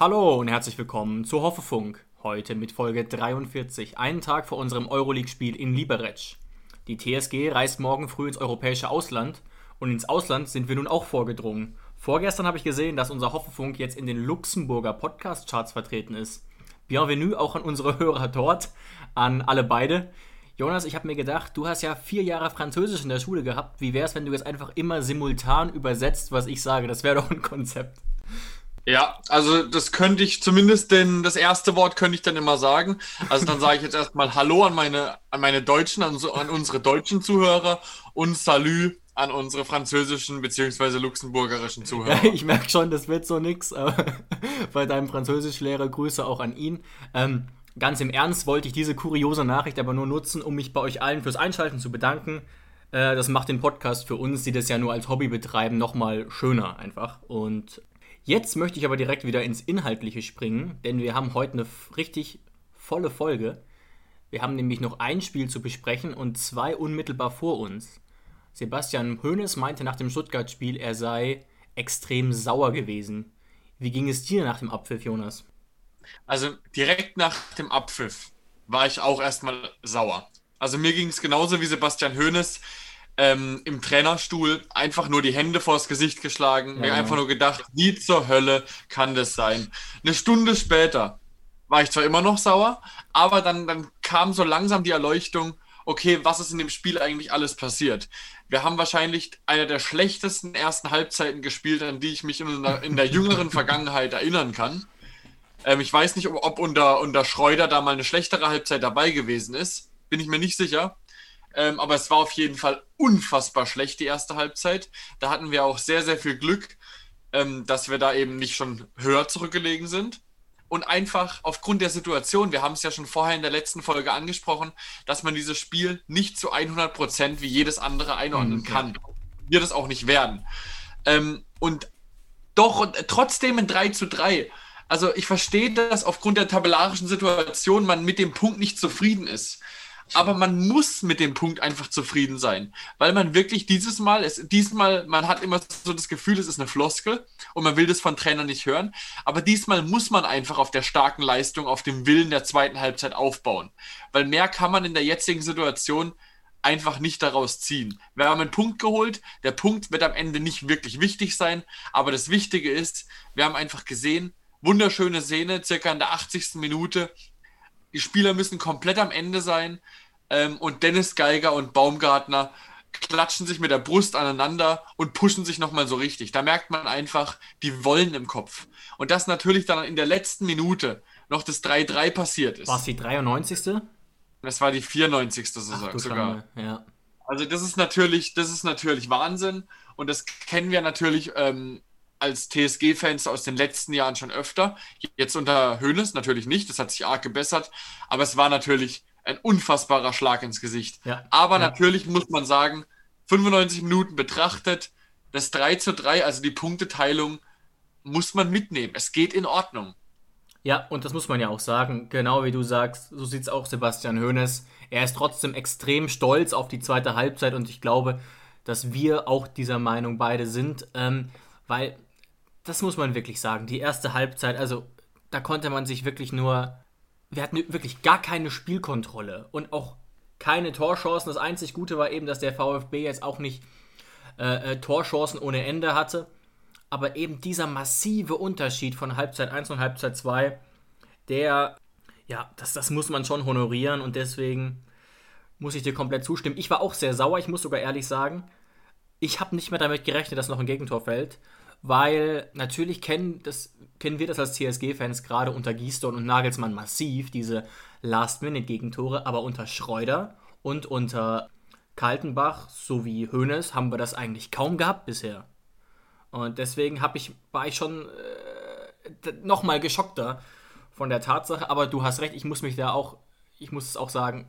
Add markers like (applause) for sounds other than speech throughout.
Hallo und herzlich willkommen zu Hoffefunk. Heute mit Folge 43, einen Tag vor unserem Euroleague-Spiel in Liberec. Die TSG reist morgen früh ins europäische Ausland und ins Ausland sind wir nun auch vorgedrungen. Vorgestern habe ich gesehen, dass unser Hoffefunk jetzt in den Luxemburger Podcast-Charts vertreten ist. Bienvenue auch an unsere Hörer dort, an alle beide. Jonas, ich habe mir gedacht, du hast ja vier Jahre Französisch in der Schule gehabt. Wie wäre es, wenn du jetzt einfach immer simultan übersetzt, was ich sage? Das wäre doch ein Konzept. Ja, also das könnte ich zumindest, denn das erste Wort könnte ich dann immer sagen. Also dann sage ich jetzt erstmal Hallo an meine, an meine Deutschen, an, an unsere deutschen Zuhörer und Salü an unsere französischen bzw. luxemburgerischen (laughs) Zuhörer. Ja, ich merke schon, das wird so nix, (laughs) bei deinem Französischlehrer Grüße auch an ihn. Ähm, ganz im Ernst wollte ich diese kuriose Nachricht aber nur nutzen, um mich bei euch allen fürs Einschalten zu bedanken. Äh, das macht den Podcast für uns, die das ja nur als Hobby betreiben, nochmal schöner einfach. Und Jetzt möchte ich aber direkt wieder ins Inhaltliche springen, denn wir haben heute eine richtig volle Folge. Wir haben nämlich noch ein Spiel zu besprechen und zwei unmittelbar vor uns. Sebastian Hoeneß meinte nach dem Stuttgart-Spiel, er sei extrem sauer gewesen. Wie ging es dir nach dem Abpfiff, Jonas? Also direkt nach dem Abpfiff war ich auch erstmal sauer. Also mir ging es genauso wie Sebastian Hoeneß ähm, im Trainerstuhl einfach nur die Hände vors Gesicht geschlagen, ja. mir einfach nur gedacht, wie zur Hölle kann das sein? Eine Stunde später war ich zwar immer noch sauer, aber dann, dann kam so langsam die Erleuchtung, okay, was ist in dem Spiel eigentlich alles passiert? Wir haben wahrscheinlich eine der schlechtesten ersten Halbzeiten gespielt, an die ich mich in der, in der jüngeren (laughs) Vergangenheit erinnern kann. Ähm, ich weiß nicht, ob, ob unter, unter Schreuder da mal eine schlechtere Halbzeit dabei gewesen ist. Bin ich mir nicht sicher. Ähm, aber es war auf jeden Fall unfassbar schlecht, die erste Halbzeit. Da hatten wir auch sehr, sehr viel Glück, ähm, dass wir da eben nicht schon höher zurückgelegen sind. Und einfach aufgrund der Situation, wir haben es ja schon vorher in der letzten Folge angesprochen, dass man dieses Spiel nicht zu 100 Prozent wie jedes andere einordnen mhm. kann. Wir das auch nicht werden. Ähm, und doch trotzdem ein 3 zu 3. Also ich verstehe, dass aufgrund der tabellarischen Situation man mit dem Punkt nicht zufrieden ist aber man muss mit dem Punkt einfach zufrieden sein, weil man wirklich dieses Mal, es, diesmal, man hat immer so das Gefühl, es ist eine Floskel und man will das von Trainern nicht hören, aber diesmal muss man einfach auf der starken Leistung, auf dem Willen der zweiten Halbzeit aufbauen, weil mehr kann man in der jetzigen Situation einfach nicht daraus ziehen. Wir haben einen Punkt geholt, der Punkt wird am Ende nicht wirklich wichtig sein, aber das Wichtige ist, wir haben einfach gesehen, wunderschöne Szene, circa in der 80. Minute, die Spieler müssen komplett am Ende sein. Ähm, und Dennis Geiger und Baumgartner klatschen sich mit der Brust aneinander und pushen sich nochmal so richtig. Da merkt man einfach, die wollen im Kopf. Und das natürlich dann in der letzten Minute noch das 3-3 passiert ist. War es die 93. Das war die 94. Ach, sogar. Ja. Also das ist natürlich, das ist natürlich Wahnsinn. Und das kennen wir natürlich ähm, als TSG-Fans aus den letzten Jahren schon öfter. Jetzt unter Höhnes natürlich nicht, das hat sich arg gebessert. Aber es war natürlich ein unfassbarer Schlag ins Gesicht. Ja, Aber ja. natürlich muss man sagen, 95 Minuten betrachtet, das 3 zu 3, also die Punkteteilung, muss man mitnehmen. Es geht in Ordnung. Ja, und das muss man ja auch sagen. Genau wie du sagst, so sieht es auch Sebastian Hoeneß. Er ist trotzdem extrem stolz auf die zweite Halbzeit und ich glaube, dass wir auch dieser Meinung beide sind, ähm, weil das muss man wirklich sagen. Die erste Halbzeit, also da konnte man sich wirklich nur wir hatten wirklich gar keine Spielkontrolle und auch keine Torchancen. Das einzig Gute war eben, dass der VfB jetzt auch nicht äh, äh, Torchancen ohne Ende hatte. Aber eben dieser massive Unterschied von Halbzeit 1 und Halbzeit 2, der, ja, das, das muss man schon honorieren und deswegen muss ich dir komplett zustimmen. Ich war auch sehr sauer, ich muss sogar ehrlich sagen. Ich habe nicht mehr damit gerechnet, dass noch ein Gegentor fällt, weil natürlich kennen, das, kennen wir das als CSG-Fans gerade unter Giesdorn und Nagelsmann massiv, diese Last-Minute-Gegentore, aber unter Schreuder und unter Kaltenbach sowie Hoeneß haben wir das eigentlich kaum gehabt bisher. Und deswegen ich, war ich schon äh, nochmal geschockter von der Tatsache, aber du hast recht, ich muss mich da auch, ich muss es auch sagen,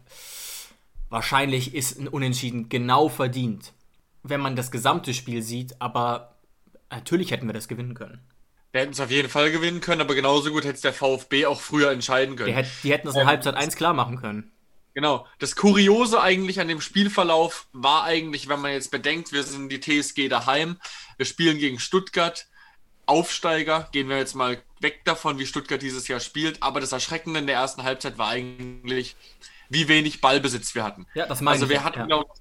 wahrscheinlich ist ein Unentschieden genau verdient, wenn man das gesamte Spiel sieht, aber natürlich hätten wir das gewinnen können. Wir hätten es auf jeden Fall gewinnen können, aber genauso gut hätte es der VfB auch früher entscheiden können. Die, hätt, die hätten es in ähm, Halbzeit 1 klar machen können. Genau. Das Kuriose eigentlich an dem Spielverlauf war eigentlich, wenn man jetzt bedenkt, wir sind die TSG daheim, wir spielen gegen Stuttgart, Aufsteiger, gehen wir jetzt mal weg davon, wie Stuttgart dieses Jahr spielt, aber das Erschreckende in der ersten Halbzeit war eigentlich, wie wenig Ballbesitz wir hatten. Ja, das meine also wir ich, hatten, ja. glaube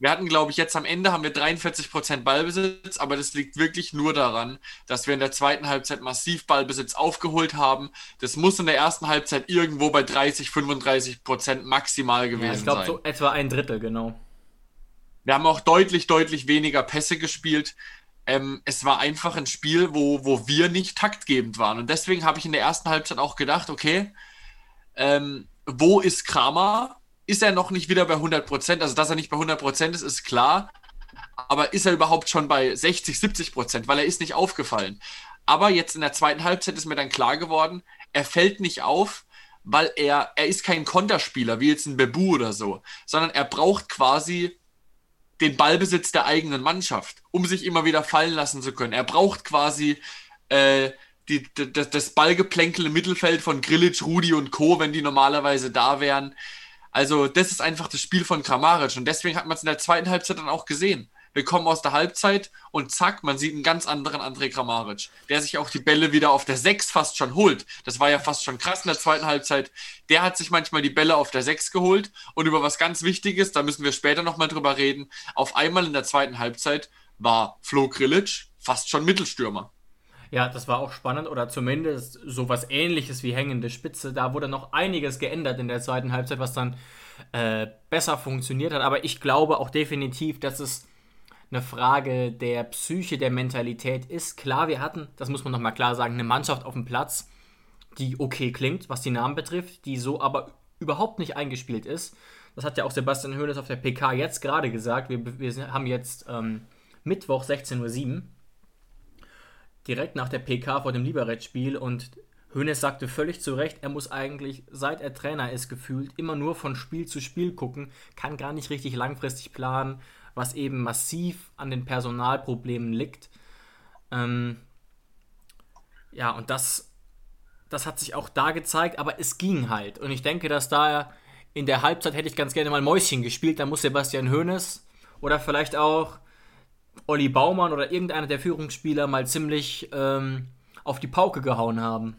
wir hatten, glaube ich, jetzt am Ende haben wir 43% Ballbesitz, aber das liegt wirklich nur daran, dass wir in der zweiten Halbzeit massiv Ballbesitz aufgeholt haben. Das muss in der ersten Halbzeit irgendwo bei 30, 35% maximal gewesen ja, ich glaub, sein. Ich glaube, so etwa ein Drittel, genau. Wir haben auch deutlich, deutlich weniger Pässe gespielt. Ähm, es war einfach ein Spiel, wo, wo wir nicht taktgebend waren. Und deswegen habe ich in der ersten Halbzeit auch gedacht, okay, ähm, wo ist Kramer? Ist er noch nicht wieder bei 100 Prozent. Also, dass er nicht bei 100 Prozent ist, ist klar. Aber ist er überhaupt schon bei 60, 70 Prozent? Weil er ist nicht aufgefallen. Aber jetzt in der zweiten Halbzeit ist mir dann klar geworden, er fällt nicht auf, weil er, er ist kein Konterspieler, wie jetzt ein Bebu oder so, sondern er braucht quasi den Ballbesitz der eigenen Mannschaft, um sich immer wieder fallen lassen zu können. Er braucht quasi äh, die, das, das Ballgeplänkel im Mittelfeld von Grilic, Rudi und Co., wenn die normalerweise da wären. Also, das ist einfach das Spiel von Kramaric und deswegen hat man es in der zweiten Halbzeit dann auch gesehen. Wir kommen aus der Halbzeit und zack, man sieht einen ganz anderen André Kramaric, der sich auch die Bälle wieder auf der 6 fast schon holt. Das war ja fast schon krass in der zweiten Halbzeit. Der hat sich manchmal die Bälle auf der 6 geholt und über was ganz Wichtiges, da müssen wir später nochmal drüber reden. Auf einmal in der zweiten Halbzeit war Flo Grilic fast schon Mittelstürmer. Ja, das war auch spannend oder zumindest sowas ähnliches wie hängende Spitze. Da wurde noch einiges geändert in der zweiten Halbzeit, was dann äh, besser funktioniert hat. Aber ich glaube auch definitiv, dass es eine Frage der Psyche, der Mentalität ist. Klar, wir hatten, das muss man nochmal klar sagen, eine Mannschaft auf dem Platz, die okay klingt, was die Namen betrifft, die so aber überhaupt nicht eingespielt ist. Das hat ja auch Sebastian Hoeneß auf der PK jetzt gerade gesagt. Wir, wir haben jetzt ähm, Mittwoch 16.07 Uhr direkt nach der PK vor dem Liberec-Spiel und Hoeneß sagte völlig zu Recht, er muss eigentlich, seit er Trainer ist, gefühlt immer nur von Spiel zu Spiel gucken, kann gar nicht richtig langfristig planen, was eben massiv an den Personalproblemen liegt. Ähm, ja, und das, das hat sich auch da gezeigt, aber es ging halt. Und ich denke, dass da in der Halbzeit hätte ich ganz gerne mal Mäuschen gespielt, da muss Sebastian Hoeneß oder vielleicht auch Olli Baumann oder irgendeiner der Führungsspieler mal ziemlich ähm, auf die Pauke gehauen haben.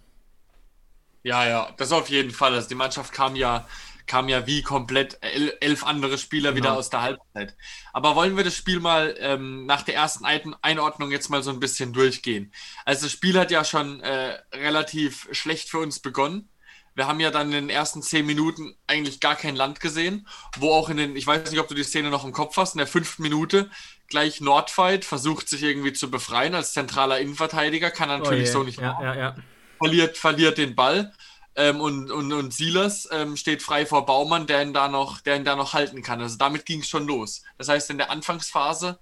Ja, ja, das auf jeden Fall. Also die Mannschaft kam ja, kam ja wie komplett elf andere Spieler genau. wieder aus der Halbzeit. Aber wollen wir das Spiel mal ähm, nach der ersten Einordnung jetzt mal so ein bisschen durchgehen? Also das Spiel hat ja schon äh, relativ schlecht für uns begonnen. Wir haben ja dann in den ersten zehn Minuten eigentlich gar kein Land gesehen, wo auch in den, ich weiß nicht, ob du die Szene noch im Kopf hast, in der fünften Minute gleich Nordfight versucht sich irgendwie zu befreien als zentraler Innenverteidiger, kann er natürlich oh so nicht ja, ja, ja. Verliert, verliert den Ball. Ähm, und, und, und Silas ähm, steht frei vor Baumann, der ihn da noch, der ihn da noch halten kann. Also damit ging es schon los. Das heißt, in der Anfangsphase,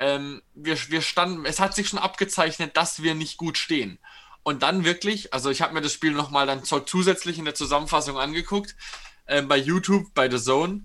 ähm, wir, wir standen, es hat sich schon abgezeichnet, dass wir nicht gut stehen. Und dann wirklich, also ich habe mir das Spiel nochmal dann zusätzlich in der Zusammenfassung angeguckt, äh, bei YouTube, bei The Zone.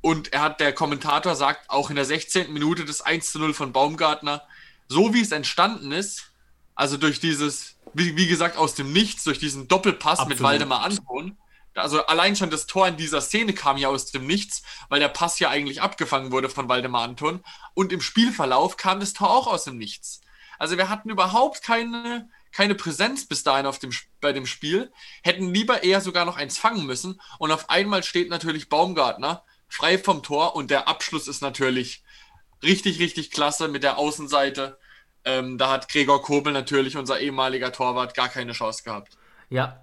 Und er hat, der Kommentator sagt auch in der 16. Minute das 1 zu 0 von Baumgartner, so wie es entstanden ist, also durch dieses, wie, wie gesagt, aus dem Nichts, durch diesen Doppelpass Absolut. mit Waldemar Anton, also allein schon das Tor in dieser Szene kam ja aus dem Nichts, weil der Pass ja eigentlich abgefangen wurde von Waldemar Anton. Und im Spielverlauf kam das Tor auch aus dem Nichts. Also wir hatten überhaupt keine, keine Präsenz bis dahin auf dem, bei dem Spiel, hätten lieber eher sogar noch eins fangen müssen. Und auf einmal steht natürlich Baumgartner frei vom Tor und der Abschluss ist natürlich richtig, richtig klasse mit der Außenseite. Ähm, da hat Gregor Kobel natürlich, unser ehemaliger Torwart, gar keine Chance gehabt. Ja,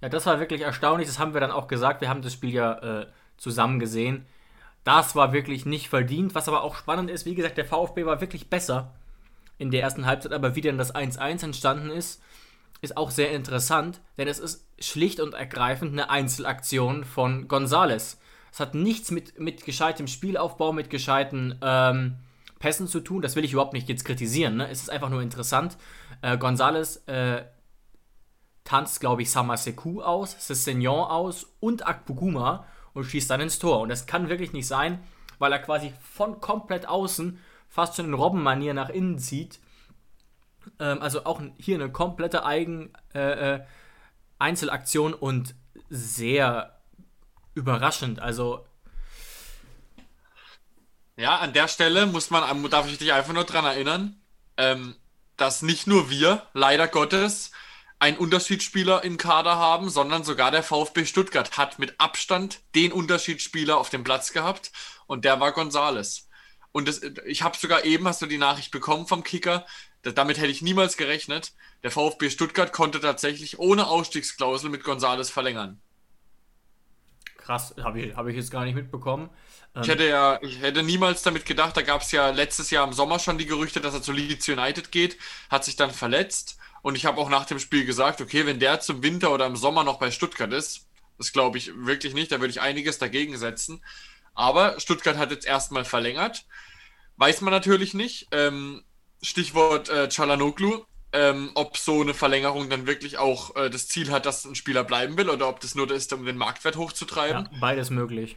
Ja, das war wirklich erstaunlich. Das haben wir dann auch gesagt. Wir haben das Spiel ja äh, zusammen gesehen. Das war wirklich nicht verdient. Was aber auch spannend ist, wie gesagt, der VfB war wirklich besser in der ersten Halbzeit, aber wie dann das 1-1 entstanden ist, ist auch sehr interessant, denn es ist schlicht und ergreifend eine Einzelaktion von Gonzales. Es hat nichts mit, mit gescheitem Spielaufbau, mit gescheiten ähm, Pässen zu tun. Das will ich überhaupt nicht jetzt kritisieren. Ne? Es ist einfach nur interessant. Äh, Gonzales äh, tanzt, glaube ich, Samaseku aus, Sessignon aus und Akpuguma und schießt dann ins Tor. Und das kann wirklich nicht sein, weil er quasi von komplett außen fast schon in Robbenmanier nach innen zieht. Ähm, also auch hier eine komplette Eigen äh, äh, Einzelaktion und sehr überraschend. Also ja, an der Stelle muss man, darf ich dich einfach nur daran erinnern, ähm, dass nicht nur wir, leider Gottes, einen Unterschiedsspieler im Kader haben, sondern sogar der VfB Stuttgart hat mit Abstand den Unterschiedsspieler auf dem Platz gehabt und der war Gonzales. Und das, ich habe sogar eben, hast du die Nachricht bekommen vom Kicker, damit hätte ich niemals gerechnet. Der VfB Stuttgart konnte tatsächlich ohne Ausstiegsklausel mit Gonzales verlängern. Krass, habe ich, hab ich jetzt gar nicht mitbekommen. Ich hätte ja, ich hätte niemals damit gedacht, da gab es ja letztes Jahr im Sommer schon die Gerüchte, dass er zu Leeds United geht, hat sich dann verletzt und ich habe auch nach dem Spiel gesagt, okay, wenn der zum Winter oder im Sommer noch bei Stuttgart ist, das glaube ich wirklich nicht, da würde ich einiges dagegen setzen. Aber Stuttgart hat jetzt erstmal verlängert. Weiß man natürlich nicht. Ähm, Stichwort äh, Chalanoglu, ähm, ob so eine Verlängerung dann wirklich auch äh, das Ziel hat, dass ein Spieler bleiben will oder ob das nur ist, um den Marktwert hochzutreiben. Ja, beides möglich.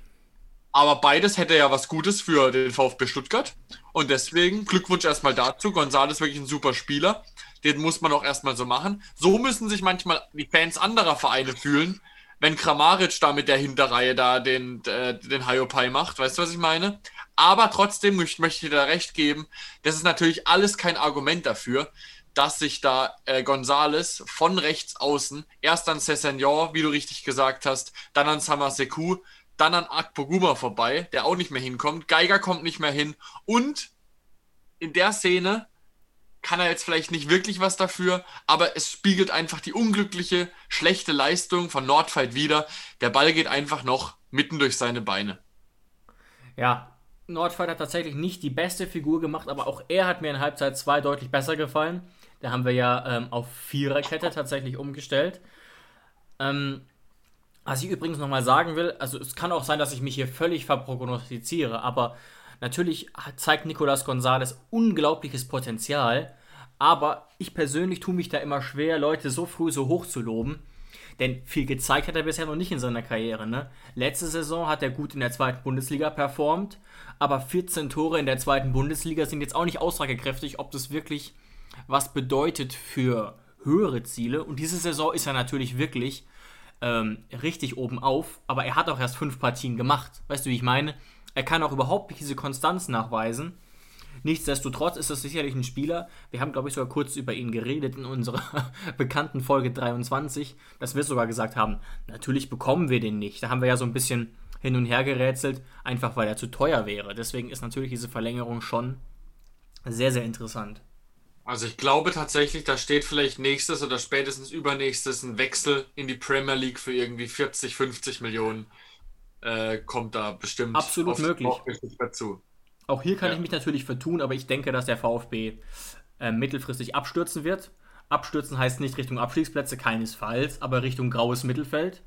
Aber beides hätte ja was Gutes für den VfB Stuttgart. Und deswegen Glückwunsch erstmal dazu. González ist wirklich ein super Spieler. Den muss man auch erstmal so machen. So müssen sich manchmal die Fans anderer Vereine fühlen, wenn Kramaric da mit der Hinterreihe da den, äh, den Hiopai macht. Weißt du, was ich meine? Aber trotzdem möchte, möchte ich dir da recht geben, das ist natürlich alles kein Argument dafür, dass sich da äh, Gonzales von rechts außen erst an Cessignon, wie du richtig gesagt hast, dann an Samaseku, dann an Akpoguma vorbei, der auch nicht mehr hinkommt. Geiger kommt nicht mehr hin. Und in der Szene kann er jetzt vielleicht nicht wirklich was dafür, aber es spiegelt einfach die unglückliche, schlechte Leistung von Nordfight wieder. Der Ball geht einfach noch mitten durch seine Beine. Ja, Nordfight hat tatsächlich nicht die beste Figur gemacht, aber auch er hat mir in Halbzeit 2 deutlich besser gefallen. Da haben wir ja ähm, auf Viererkette tatsächlich umgestellt. Ähm, was ich übrigens nochmal sagen will, also es kann auch sein, dass ich mich hier völlig verprognostiziere, aber natürlich zeigt Nicolas Gonzalez unglaubliches Potenzial, aber ich persönlich tue mich da immer schwer, Leute so früh so hoch zu loben. Denn viel gezeigt hat er bisher noch nicht in seiner Karriere. Ne? Letzte Saison hat er gut in der zweiten Bundesliga performt, aber 14 Tore in der zweiten Bundesliga sind jetzt auch nicht aussagekräftig, ob das wirklich was bedeutet für höhere Ziele. Und diese Saison ist er natürlich wirklich ähm, richtig oben auf, aber er hat auch erst fünf Partien gemacht. Weißt du, wie ich meine? Er kann auch überhaupt nicht diese Konstanz nachweisen. Nichtsdestotrotz ist das sicherlich ein Spieler. Wir haben, glaube ich, sogar kurz über ihn geredet in unserer (laughs) bekannten Folge 23, dass wir sogar gesagt haben, natürlich bekommen wir den nicht. Da haben wir ja so ein bisschen hin und her gerätselt, einfach weil er zu teuer wäre. Deswegen ist natürlich diese Verlängerung schon sehr, sehr interessant. Also ich glaube tatsächlich, da steht vielleicht nächstes oder spätestens übernächstes ein Wechsel in die Premier League für irgendwie 40, 50 Millionen. Äh, kommt da bestimmt absolut möglich dazu. Auch hier kann ja. ich mich natürlich vertun, aber ich denke, dass der VfB äh, mittelfristig abstürzen wird. Abstürzen heißt nicht Richtung Abstiegsplätze, keinesfalls, aber Richtung graues Mittelfeld.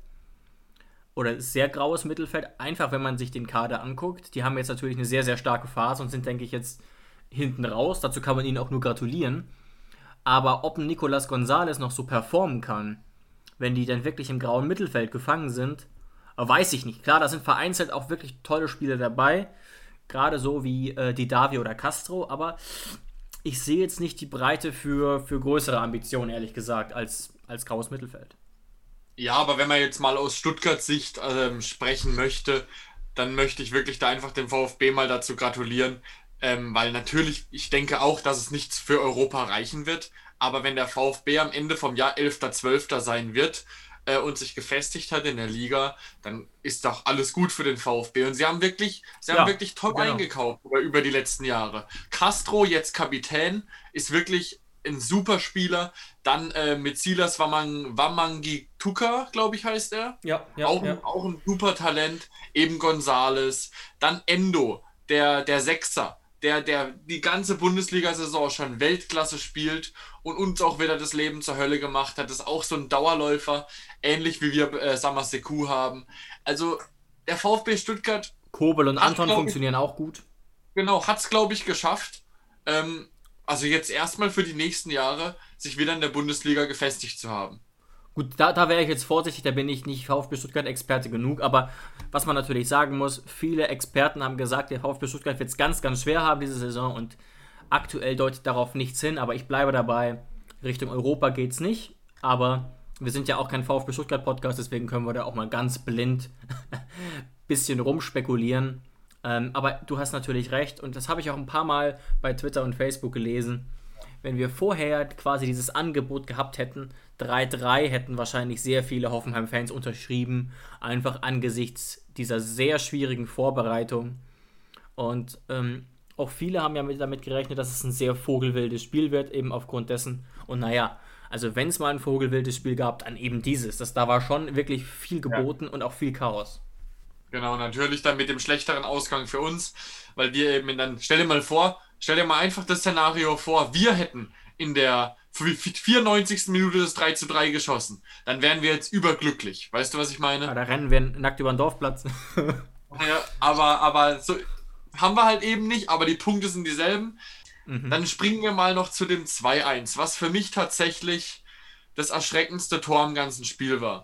Oder sehr graues Mittelfeld. Einfach, wenn man sich den Kader anguckt. Die haben jetzt natürlich eine sehr, sehr starke Phase und sind, denke ich, jetzt hinten raus. Dazu kann man ihnen auch nur gratulieren. Aber ob ein Nicolas Gonzalez noch so performen kann, wenn die dann wirklich im grauen Mittelfeld gefangen sind, weiß ich nicht. Klar, da sind vereinzelt auch wirklich tolle Spieler dabei. Gerade so wie äh, die Davi oder Castro, aber ich sehe jetzt nicht die Breite für, für größere Ambitionen, ehrlich gesagt, als, als graues Mittelfeld. Ja, aber wenn man jetzt mal aus Stuttgarts Sicht ähm, sprechen möchte, dann möchte ich wirklich da einfach dem VfB mal dazu gratulieren, ähm, weil natürlich, ich denke auch, dass es nichts für Europa reichen wird. Aber wenn der VfB am Ende vom Jahr 11.12. sein wird äh, und sich gefestigt hat in der Liga, dann ist doch alles gut für den VfB. Und sie haben wirklich, sie ja, haben wirklich top genau. eingekauft über, über die letzten Jahre. Castro, jetzt Kapitän, ist wirklich ein super Spieler. Dann äh, mit Silas Wamang, Wamangi Tuka, glaube ich, heißt er. Ja, ja, auch, ja. Ein, auch ein super Talent. Eben Gonzales. Dann Endo, der, der Sechser, der, der die ganze Bundesliga-Saison schon Weltklasse spielt und uns auch wieder das Leben zur Hölle gemacht hat. Ist auch so ein Dauerläufer, ähnlich wie wir äh, Samaseku haben. Also der VfB Stuttgart. Kobel und Anton funktionieren auch gut. Genau, hat es, glaube ich, geschafft. Ähm, also jetzt erstmal für die nächsten Jahre sich wieder in der Bundesliga gefestigt zu haben. Gut, da, da wäre ich jetzt vorsichtig, da bin ich nicht VfB Stuttgart-Experte genug, aber was man natürlich sagen muss, viele Experten haben gesagt, der VfB Stuttgart wird es ganz, ganz schwer haben diese Saison und aktuell deutet darauf nichts hin, aber ich bleibe dabei, Richtung Europa geht es nicht, aber wir sind ja auch kein VfB Stuttgart-Podcast, deswegen können wir da auch mal ganz blind (laughs) bisschen rumspekulieren. Ähm, aber du hast natürlich recht und das habe ich auch ein paar Mal bei Twitter und Facebook gelesen. Wenn wir vorher quasi dieses Angebot gehabt hätten, 3-3 hätten wahrscheinlich sehr viele Hoffenheim-Fans unterschrieben, einfach angesichts dieser sehr schwierigen Vorbereitung. Und ähm, auch viele haben ja mit, damit gerechnet, dass es ein sehr vogelwildes Spiel wird, eben aufgrund dessen. Und naja, also wenn es mal ein vogelwildes Spiel gab, dann eben dieses. Das, da war schon wirklich viel geboten ja. und auch viel Chaos. Genau, natürlich dann mit dem schlechteren Ausgang für uns, weil wir eben dann, stell dir mal vor, stell dir mal einfach das Szenario vor, wir hätten in der 94. Minute das 3 zu 3 geschossen. Dann wären wir jetzt überglücklich. Weißt du, was ich meine? Ja, da rennen wir nackt über den Dorfplatz. (laughs) ja, aber, aber so haben wir halt eben nicht, aber die Punkte sind dieselben. Mhm. Dann springen wir mal noch zu dem 2-1, was für mich tatsächlich das erschreckendste Tor im ganzen Spiel war.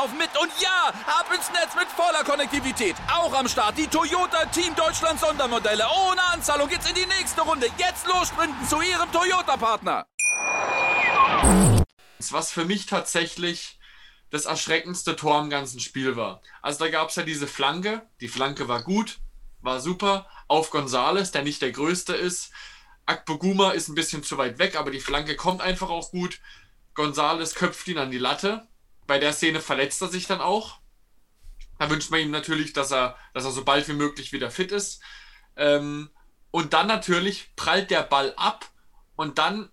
laufen mit und ja, ab ins Netz mit voller Konnektivität. Auch am Start die Toyota Team Deutschland Sondermodelle. Ohne Anzahlung geht's in die nächste Runde. Jetzt los sprinten zu Ihrem Toyota-Partner. Was für mich tatsächlich das erschreckendste Tor im ganzen Spiel war. Also da gab es ja diese Flanke. Die Flanke war gut, war super. Auf Gonzales, der nicht der Größte ist. Akpoguma ist ein bisschen zu weit weg, aber die Flanke kommt einfach auch gut. Gonzales köpft ihn an die Latte bei der Szene verletzt er sich dann auch. Da wünscht man ihm natürlich, dass er, dass er so bald wie möglich wieder fit ist. Ähm, und dann natürlich prallt der Ball ab und dann,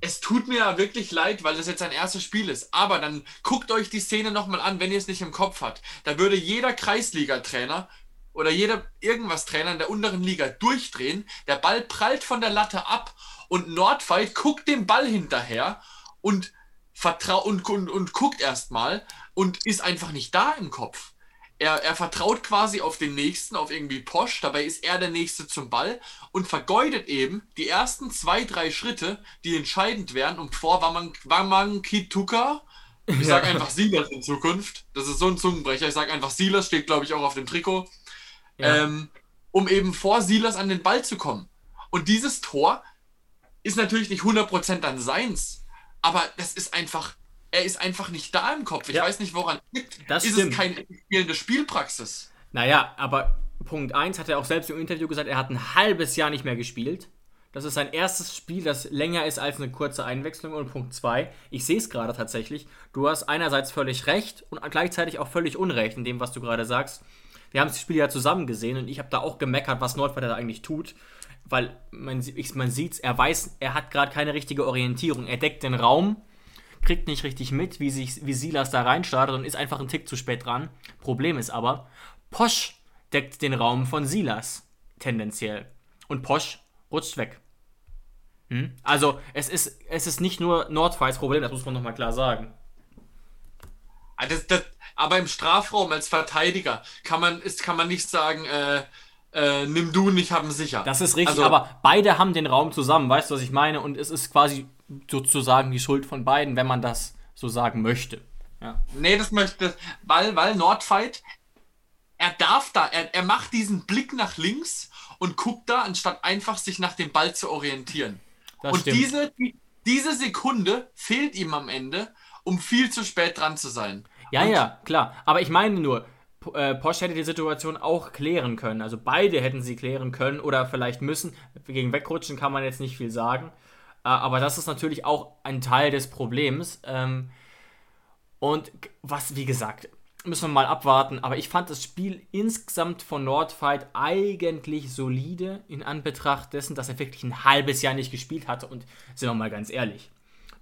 es tut mir ja wirklich leid, weil das jetzt sein erstes Spiel ist. Aber dann guckt euch die Szene nochmal an, wenn ihr es nicht im Kopf habt. Da würde jeder Kreisliga-Trainer oder jeder irgendwas Trainer in der unteren Liga durchdrehen. Der Ball prallt von der Latte ab und Nordfight guckt dem Ball hinterher und vertraut und, und, und guckt erstmal und ist einfach nicht da im Kopf. Er, er vertraut quasi auf den Nächsten, auf irgendwie Posch, dabei ist er der Nächste zum Ball und vergeudet eben die ersten zwei, drei Schritte, die entscheidend wären, um vor Wamang Kituka, ich sage einfach Silas in Zukunft, das ist so ein Zungenbrecher, ich sage einfach Silas, steht glaube ich auch auf dem Trikot, ja. ähm, um eben vor Silas an den Ball zu kommen. Und dieses Tor ist natürlich nicht 100% dann seins, aber das ist einfach, er ist einfach nicht da im Kopf. Ich ja. weiß nicht, woran liegt. Das ist stimmt. es keine spielende Spielpraxis. Naja, aber Punkt 1 hat er auch selbst im Interview gesagt, er hat ein halbes Jahr nicht mehr gespielt. Das ist sein erstes Spiel, das länger ist als eine kurze Einwechslung. Und Punkt 2, ich sehe es gerade tatsächlich, du hast einerseits völlig recht und gleichzeitig auch völlig Unrecht in dem, was du gerade sagst. Wir haben das Spiel ja zusammen gesehen und ich habe da auch gemeckert, was Nordwald da eigentlich tut weil man, man sieht er weiß, er hat gerade keine richtige Orientierung. Er deckt den Raum, kriegt nicht richtig mit, wie, sich, wie Silas da reinstartet und ist einfach einen Tick zu spät dran. Problem ist aber, Posch deckt den Raum von Silas tendenziell. Und Posch rutscht weg. Hm? Also, es ist, es ist nicht nur Nordfights Problem, das muss man nochmal klar sagen. Ah, das, das, aber im Strafraum als Verteidiger kann man, ist, kann man nicht sagen, äh, äh, nimm du und ich haben sicher. Das ist richtig, also, aber beide haben den Raum zusammen, weißt du, was ich meine? Und es ist quasi sozusagen die Schuld von beiden, wenn man das so sagen möchte. Ja. Nee, das möchte, weil, weil Nordfight, er darf da, er, er macht diesen Blick nach links und guckt da, anstatt einfach sich nach dem Ball zu orientieren. Das und stimmt. diese, diese Sekunde fehlt ihm am Ende, um viel zu spät dran zu sein. Ja, und ja, klar. Aber ich meine nur, äh, Posch hätte die Situation auch klären können. Also beide hätten sie klären können oder vielleicht müssen. Gegen Wegrutschen kann man jetzt nicht viel sagen. Äh, aber das ist natürlich auch ein Teil des Problems. Ähm, und was, wie gesagt, müssen wir mal abwarten. Aber ich fand das Spiel insgesamt von Nordfight eigentlich solide in Anbetracht dessen, dass er wirklich ein halbes Jahr nicht gespielt hatte. Und sind wir mal ganz ehrlich,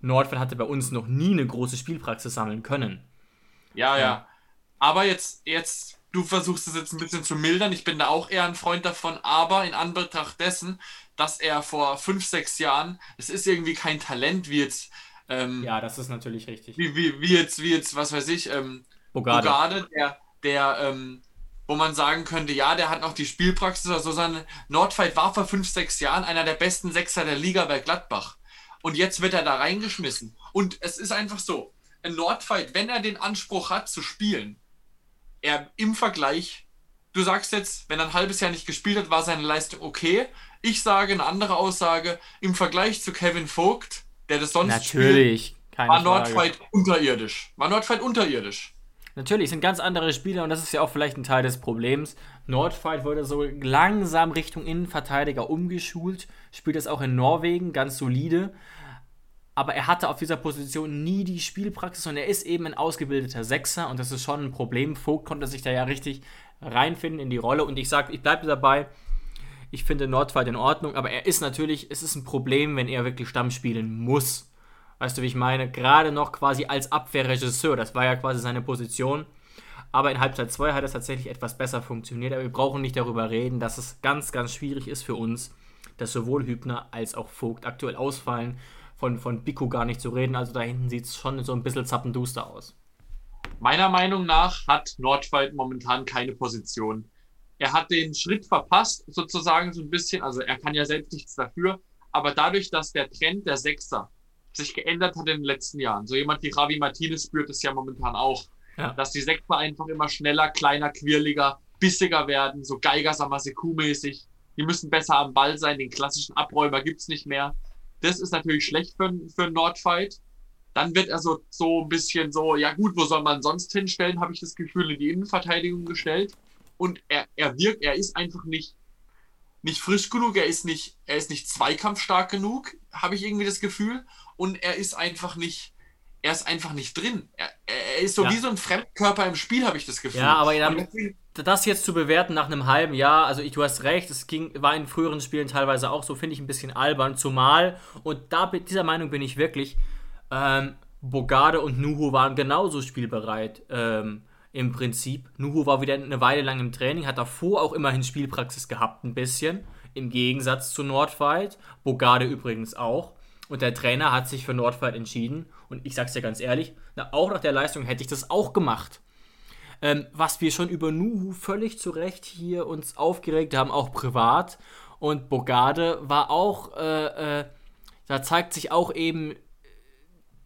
Nordfight hatte bei uns noch nie eine große Spielpraxis sammeln können. Ja, ja. Aber jetzt, jetzt, du versuchst es jetzt ein bisschen zu mildern. Ich bin da auch eher ein Freund davon. Aber in Anbetracht dessen, dass er vor fünf, sechs Jahren, es ist irgendwie kein Talent wie jetzt. Ähm, ja, das ist natürlich richtig. Wie, wie, wie, jetzt, wie jetzt, was weiß ich, ähm, Bogarde. Bogarde, der, der, ähm, wo man sagen könnte, ja, der hat noch die Spielpraxis oder so. Sein Nordfight war vor fünf, sechs Jahren einer der besten Sechser der Liga bei Gladbach. Und jetzt wird er da reingeschmissen. Und es ist einfach so, ein Nordfight, wenn er den Anspruch hat zu spielen, er im Vergleich, du sagst jetzt, wenn er ein halbes Jahr nicht gespielt hat, war seine Leistung okay. Ich sage eine andere Aussage, im Vergleich zu Kevin Vogt, der das sonst Natürlich, spielt, war Nordfight unterirdisch. War Nordfight unterirdisch. Natürlich, sind ganz andere Spieler und das ist ja auch vielleicht ein Teil des Problems. Nordfight wurde so langsam Richtung Innenverteidiger umgeschult, spielt es auch in Norwegen ganz solide. Aber er hatte auf dieser Position nie die Spielpraxis und er ist eben ein ausgebildeter Sechser und das ist schon ein Problem. Vogt konnte sich da ja richtig reinfinden in die Rolle und ich sage, ich bleibe dabei. Ich finde Nordfight in Ordnung, aber er ist natürlich, es ist ein Problem, wenn er wirklich Stamm spielen muss. Weißt du, wie ich meine? Gerade noch quasi als Abwehrregisseur. Das war ja quasi seine Position. Aber in Halbzeit 2 hat es tatsächlich etwas besser funktioniert. Aber wir brauchen nicht darüber reden, dass es ganz, ganz schwierig ist für uns, dass sowohl Hübner als auch Vogt aktuell ausfallen. Von, von Biko gar nicht zu reden. Also da hinten sieht es schon so ein bisschen zappenduster aus. Meiner Meinung nach hat Nordwald momentan keine Position. Er hat den Schritt verpasst, sozusagen so ein bisschen. Also er kann ja selbst nichts dafür. Aber dadurch, dass der Trend der Sechser sich geändert hat in den letzten Jahren. So jemand wie Ravi Martinez spürt es ja momentan auch, ja. dass die Sektor einfach immer schneller, kleiner, quirliger, bissiger werden, so Geiger Samaseku-mäßig. Die müssen besser am Ball sein, den klassischen Abräumer gibt's nicht mehr. Das ist natürlich schlecht für, für einen Nordfight. Dann wird er so, so ein bisschen so, ja gut, wo soll man sonst hinstellen, habe ich das Gefühl, in die Innenverteidigung gestellt. Und er, er wirkt, er ist einfach nicht, nicht frisch genug, er ist nicht, er ist nicht zweikampfstark genug, habe ich irgendwie das Gefühl und er ist einfach nicht, er ist einfach nicht drin. Er, er ist so ja. wie so ein Fremdkörper im Spiel, habe ich das Gefühl. Ja, aber dann, das jetzt zu bewerten nach einem halben Jahr, also ich, du hast recht, es ging, war in früheren Spielen teilweise auch so, finde ich ein bisschen albern, zumal, und da dieser Meinung bin ich wirklich, ähm, Bogarde und Nuhu waren genauso spielbereit. Ähm, Im Prinzip. Nuhu war wieder eine Weile lang im Training, hat davor auch immerhin Spielpraxis gehabt, ein bisschen. Im Gegensatz zu Nordfight. Bogarde übrigens auch. Und der Trainer hat sich für Nordfight entschieden. Und ich sag's dir ganz ehrlich, na, auch nach der Leistung hätte ich das auch gemacht. Ähm, was wir schon über Nuhu völlig zu Recht hier uns aufgeregt haben, auch privat. Und Bogarde war auch, äh, äh, da zeigt sich auch eben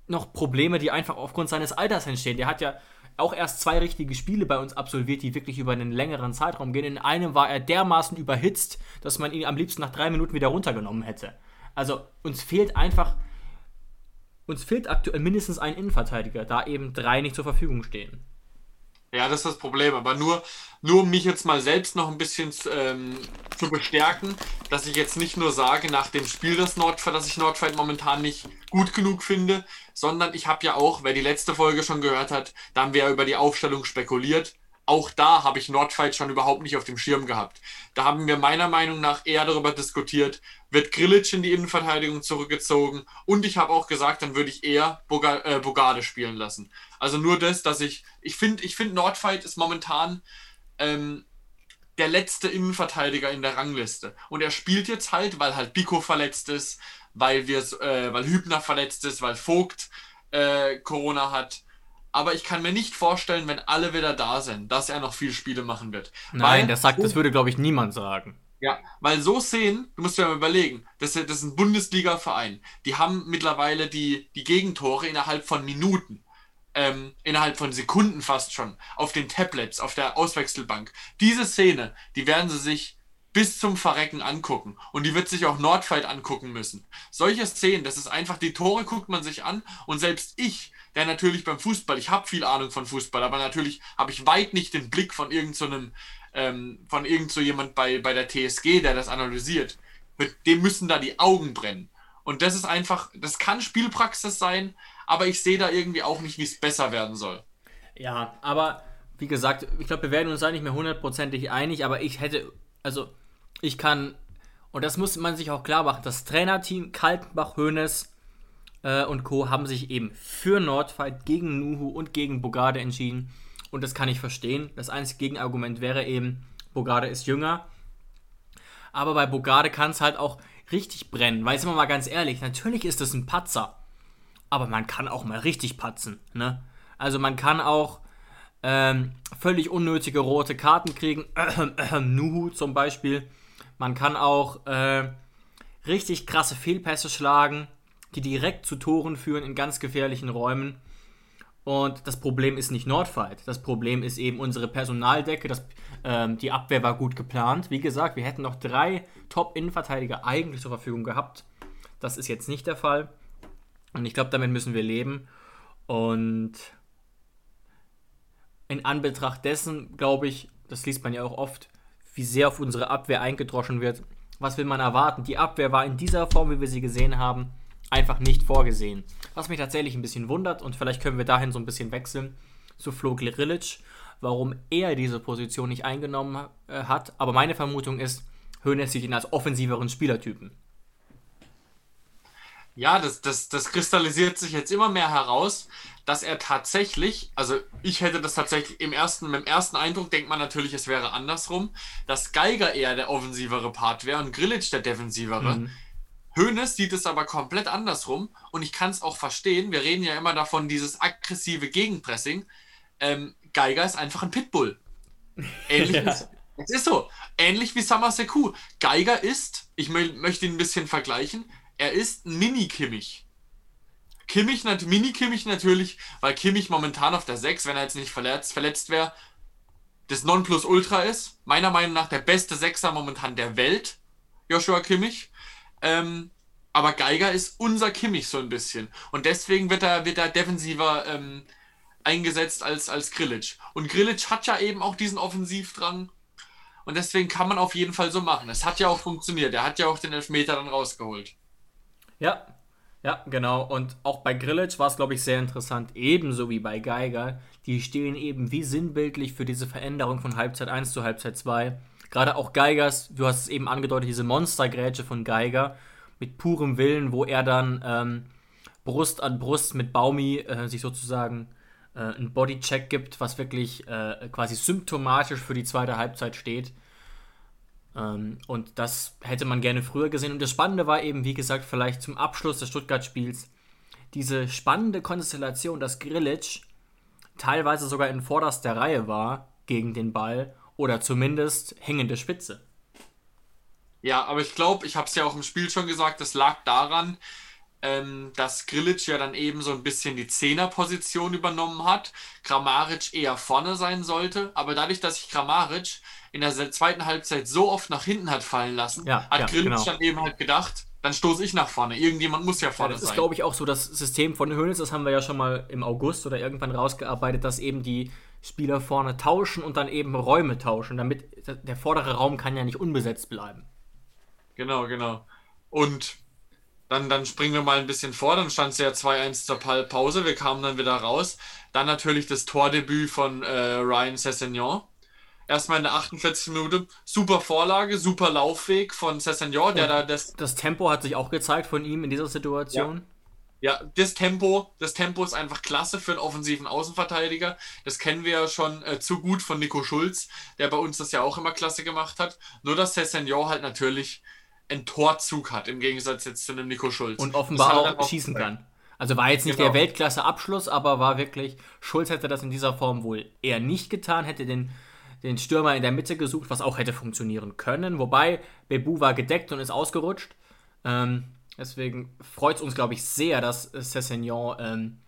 noch Probleme, die einfach aufgrund seines Alters entstehen. Der hat ja auch erst zwei richtige Spiele bei uns absolviert, die wirklich über einen längeren Zeitraum gehen. In einem war er dermaßen überhitzt, dass man ihn am liebsten nach drei Minuten wieder runtergenommen hätte. Also uns fehlt einfach, uns fehlt aktuell mindestens ein Innenverteidiger, da eben drei nicht zur Verfügung stehen. Ja, das ist das Problem. Aber nur, nur um mich jetzt mal selbst noch ein bisschen ähm, zu bestärken, dass ich jetzt nicht nur sage nach dem Spiel des Nordfight, dass ich Nordfight momentan nicht gut genug finde, sondern ich habe ja auch, wer die letzte Folge schon gehört hat, da haben wir ja über die Aufstellung spekuliert auch da habe ich Nordfight schon überhaupt nicht auf dem Schirm gehabt. Da haben wir meiner Meinung nach eher darüber diskutiert, wird Grilic in die Innenverteidigung zurückgezogen und ich habe auch gesagt, dann würde ich eher äh, Bogarde spielen lassen. Also nur das, dass ich, ich finde, ich finde Nordfight ist momentan ähm, der letzte Innenverteidiger in der Rangliste. Und er spielt jetzt halt, weil halt Pico verletzt ist, weil äh, weil Hübner verletzt ist, weil Vogt äh, Corona hat aber ich kann mir nicht vorstellen, wenn alle wieder da sind, dass er noch viel Spiele machen wird. Nein, weil, das sagt, das würde, glaube ich, niemand sagen. Ja, weil so sehen, du musst dir mal überlegen, das, das ist ein Bundesliga-Verein. Die haben mittlerweile die, die Gegentore innerhalb von Minuten, ähm, innerhalb von Sekunden fast schon, auf den Tablets, auf der Auswechselbank. Diese Szene, die werden sie sich bis zum Verrecken angucken. Und die wird sich auch Nordfight angucken müssen. Solche Szenen, das ist einfach, die Tore guckt man sich an und selbst ich, der natürlich beim Fußball, ich habe viel Ahnung von Fußball, aber natürlich habe ich weit nicht den Blick von irgendeinem, so ähm, von irgend so jemand bei, bei der TSG, der das analysiert. Dem müssen da die Augen brennen. Und das ist einfach, das kann Spielpraxis sein, aber ich sehe da irgendwie auch nicht, wie es besser werden soll. Ja, aber wie gesagt, ich glaube, wir werden uns da nicht mehr hundertprozentig einig, aber ich hätte, also ich kann, und das muss man sich auch klar machen, das Trainerteam Kaltenbach, Hoeneß äh, und Co. haben sich eben für Nordfight gegen Nuhu und gegen Bogarde entschieden. Und das kann ich verstehen. Das einzige Gegenargument wäre eben, Bogarde ist jünger. Aber bei Bogarde kann es halt auch richtig brennen. Weil, sind wir mal ganz ehrlich, natürlich ist das ein Patzer. Aber man kann auch mal richtig patzen. Ne? Also man kann auch ähm, völlig unnötige rote Karten kriegen. (clears throat) Nuhu zum Beispiel. Man kann auch äh, richtig krasse Fehlpässe schlagen, die direkt zu Toren führen in ganz gefährlichen Räumen. Und das Problem ist nicht Nordfight. Das Problem ist eben unsere Personaldecke. Das, ähm, die Abwehr war gut geplant. Wie gesagt, wir hätten noch drei Top-Innenverteidiger eigentlich zur Verfügung gehabt. Das ist jetzt nicht der Fall. Und ich glaube, damit müssen wir leben. Und in Anbetracht dessen, glaube ich, das liest man ja auch oft, wie sehr auf unsere Abwehr eingedroschen wird. Was will man erwarten? Die Abwehr war in dieser Form, wie wir sie gesehen haben, einfach nicht vorgesehen. Was mich tatsächlich ein bisschen wundert und vielleicht können wir dahin so ein bisschen wechseln zu Flo Grilic, warum er diese Position nicht eingenommen äh, hat. Aber meine Vermutung ist, Hönes sieht ihn als offensiveren Spielertypen. Ja, das, das, das kristallisiert sich jetzt immer mehr heraus, dass er tatsächlich, also ich hätte das tatsächlich im ersten, mit dem ersten Eindruck denkt man natürlich, es wäre andersrum, dass Geiger eher der offensivere Part wäre und Grillitsch der defensivere. Mhm. Hoeneß sieht es aber komplett andersrum und ich kann es auch verstehen. Wir reden ja immer davon, dieses aggressive Gegenpressing. Ähm, Geiger ist einfach ein Pitbull. Ähnlich (laughs) ja. Es ist so. Ähnlich wie Samaseku. Geiger ist, ich möchte ihn ein bisschen vergleichen, er ist ein Mini-Kimmich. Kimmich, Mini-Kimmich natürlich, weil Kimmich momentan auf der 6, wenn er jetzt nicht verletzt, verletzt wäre, das Nonplusultra ist. Meiner Meinung nach der beste Sechser momentan der Welt, Joshua Kimmich. Ähm, aber Geiger ist unser Kimmich so ein bisschen. Und deswegen wird er, wird er defensiver ähm, eingesetzt als, als Grilic. Und Grilic hat ja eben auch diesen Offensivdrang. Und deswegen kann man auf jeden Fall so machen. Es hat ja auch funktioniert. Er hat ja auch den Elfmeter dann rausgeholt. Ja, ja, genau. Und auch bei Grillage war es, glaube ich, sehr interessant, ebenso wie bei Geiger. Die stehen eben wie sinnbildlich für diese Veränderung von Halbzeit 1 zu Halbzeit 2. Gerade auch Geigers, du hast es eben angedeutet, diese Monstergrätsche von Geiger mit purem Willen, wo er dann ähm, Brust an Brust mit Baumi äh, sich sozusagen äh, einen Bodycheck gibt, was wirklich äh, quasi symptomatisch für die zweite Halbzeit steht. Ähm, und das hätte man gerne früher gesehen. Und das Spannende war eben, wie gesagt, vielleicht zum Abschluss des Stuttgart-Spiels, diese spannende Konstellation, dass Grillitsch teilweise sogar in vorderster Reihe war gegen den Ball oder zumindest hängende Spitze. Ja, aber ich glaube, ich habe es ja auch im Spiel schon gesagt, das lag daran, ähm, dass Grilic ja dann eben so ein bisschen die Zehnerposition übernommen hat, Kramaric eher vorne sein sollte, aber dadurch, dass ich Kramaric in der zweiten Halbzeit so oft nach hinten hat fallen lassen, ja, hat ja, Grilic genau. dann eben halt gedacht, dann stoße ich nach vorne. Irgendjemand muss ja vorne ja, das sein. Das ist, glaube ich, auch so das System von Hönes, das haben wir ja schon mal im August oder irgendwann rausgearbeitet, dass eben die Spieler vorne tauschen und dann eben Räume tauschen, damit der vordere Raum kann ja nicht unbesetzt bleiben. Genau, genau. Und dann, dann springen wir mal ein bisschen vor, dann stand es ja 2-1 zur Pause, wir kamen dann wieder raus. Dann natürlich das Tordebüt von äh, Ryan Sessegnon Erstmal in der 48 Minute. Super Vorlage, super Laufweg von Cessignon, der da das. Das Tempo hat sich auch gezeigt von ihm in dieser Situation. Ja. Ja. das Tempo, das Tempo ist einfach klasse für einen offensiven Außenverteidiger. Das kennen wir ja schon äh, zu gut von Nico Schulz, der bei uns das ja auch immer klasse gemacht hat. Nur dass Cessignon halt natürlich einen Torzug hat, im Gegensatz jetzt zu einem Nico Schulz. Und offenbar auch, auch schießen kann. Also war jetzt nicht genau. der Weltklasse-Abschluss, aber war wirklich, Schulz hätte das in dieser Form wohl eher nicht getan, hätte den den Stürmer in der Mitte gesucht, was auch hätte funktionieren können. Wobei Bebu war gedeckt und ist ausgerutscht. Ähm, deswegen freut es uns, glaube ich, sehr, dass Cessignon ähm,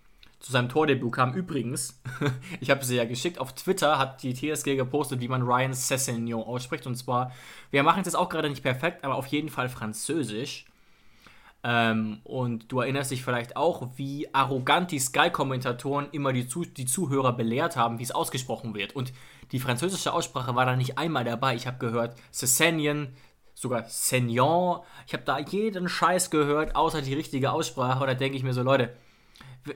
zu seinem Tordebüt kam. Übrigens, (laughs) ich habe sie ja geschickt, auf Twitter hat die TSG gepostet, wie man Ryan Sessegnon ausspricht. Und zwar, wir machen es jetzt auch gerade nicht perfekt, aber auf jeden Fall französisch. Ähm, und du erinnerst dich vielleicht auch, wie arrogant die Sky-Kommentatoren immer die, Zu die Zuhörer belehrt haben, wie es ausgesprochen wird. Und die französische Aussprache war da nicht einmal dabei. Ich habe gehört Sessegnon, sogar Senior. Ich habe da jeden Scheiß gehört, außer die richtige Aussprache. Und da denke ich mir so, Leute,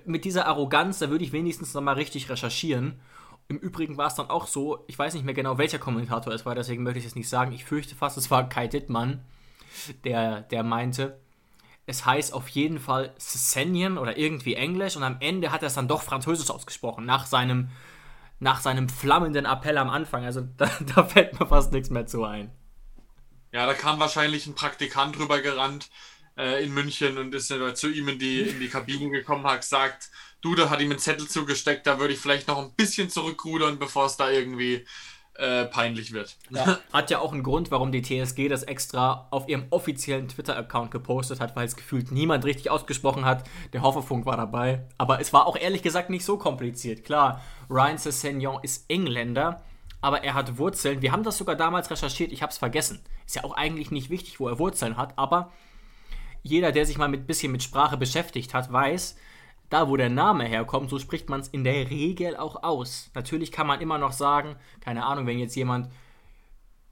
mit dieser Arroganz, da würde ich wenigstens nochmal richtig recherchieren. Im Übrigen war es dann auch so, ich weiß nicht mehr genau, welcher Kommentator es war, deswegen möchte ich es nicht sagen. Ich fürchte fast, es war Kai Dittmann, der, der meinte, es heißt auf jeden Fall Sessenian oder irgendwie Englisch und am Ende hat er es dann doch Französisch ausgesprochen, nach seinem, nach seinem flammenden Appell am Anfang. Also (laughs) da, da fällt mir fast nichts mehr zu ein. Ja, da kam wahrscheinlich ein Praktikant rüber gerannt äh, in München und ist äh, zu ihm in die, in die Kabine gekommen, hat gesagt, du, da hat ihm einen Zettel zugesteckt, da würde ich vielleicht noch ein bisschen zurückrudern, bevor es da irgendwie äh, peinlich wird. Ja. (laughs) Hat ja auch einen Grund, warum die TSG das extra auf ihrem offiziellen Twitter-Account gepostet hat, weil es gefühlt niemand richtig ausgesprochen hat. Der Hoffefunk war dabei. Aber es war auch ehrlich gesagt nicht so kompliziert. Klar, Ryan Sessegnon ist Engländer, aber er hat Wurzeln. Wir haben das sogar damals recherchiert, ich habe es vergessen. Ist ja auch eigentlich nicht wichtig, wo er Wurzeln hat, aber jeder, der sich mal ein bisschen mit Sprache beschäftigt hat, weiß, da wo der Name herkommt, so spricht man es in der Regel auch aus. Natürlich kann man immer noch sagen, keine Ahnung, wenn jetzt jemand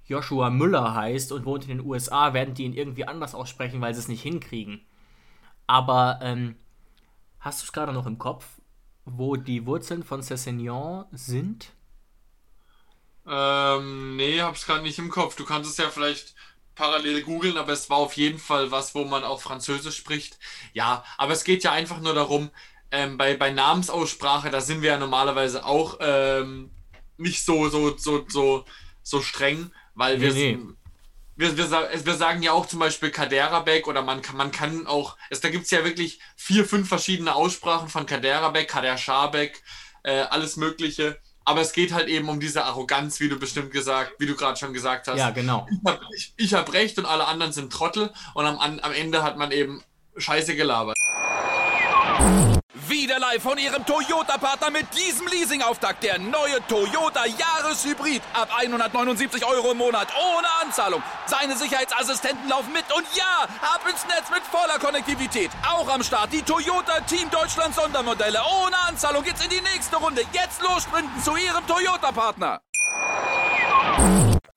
Joshua Müller heißt und wohnt in den USA, werden die ihn irgendwie anders aussprechen, weil sie es nicht hinkriegen. Aber ähm, hast du es gerade noch im Kopf, wo die Wurzeln von Cessignon sind? Ähm, nee, hab's gerade nicht im Kopf. Du kannst es ja vielleicht parallel googeln, aber es war auf jeden Fall was, wo man auch Französisch spricht. Ja, aber es geht ja einfach nur darum, ähm, bei, bei Namensaussprache, da sind wir ja normalerweise auch ähm, nicht so, so, so, so, so streng, weil wir, nee. wir, wir, wir, sagen ja auch zum Beispiel Kaderabek oder man kann, man kann auch, es, da gibt es ja wirklich vier, fünf verschiedene Aussprachen von Kaderabek, Kader Schabek, äh, alles Mögliche. Aber es geht halt eben um diese Arroganz, wie du bestimmt gesagt, wie du gerade schon gesagt hast. Ja, genau. Ich habe hab recht und alle anderen sind Trottel und am, am Ende hat man eben Scheiße gelabert. Wieder live von Ihrem Toyota-Partner mit diesem Leasing-Auftakt. Der neue Toyota Jahreshybrid. Ab 179 Euro im Monat. Ohne Anzahlung. Seine Sicherheitsassistenten laufen mit. Und ja, ab ins Netz mit voller Konnektivität. Auch am Start die Toyota Team Deutschland Sondermodelle. Ohne Anzahlung geht's in die nächste Runde. Jetzt los sprinten zu Ihrem Toyota-Partner.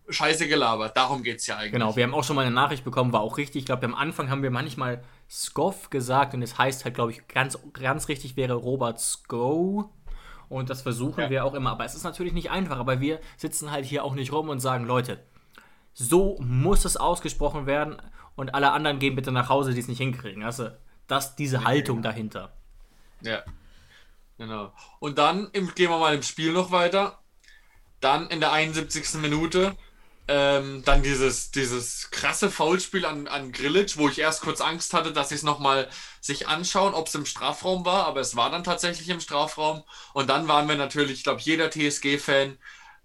Scheiße gelabert, darum geht es ja eigentlich. Genau, wir haben auch schon mal eine Nachricht bekommen, war auch richtig. Ich glaube, am Anfang haben wir manchmal Skoff gesagt und es heißt halt, glaube ich, ganz, ganz richtig wäre Robert Sko. Und das versuchen ja. wir auch immer. Aber es ist natürlich nicht einfach. Aber wir sitzen halt hier auch nicht rum und sagen, Leute, so muss es ausgesprochen werden und alle anderen gehen bitte nach Hause, die es nicht hinkriegen. Also, das, diese Haltung dahinter. Ja. Genau. Und dann gehen wir mal im Spiel noch weiter. Dann in der 71. Minute ähm, dann dieses, dieses krasse Foulspiel an, an Grillitsch, wo ich erst kurz Angst hatte, dass sie es nochmal sich anschauen, ob es im Strafraum war, aber es war dann tatsächlich im Strafraum. Und dann waren wir natürlich, ich glaube, jeder TSG-Fan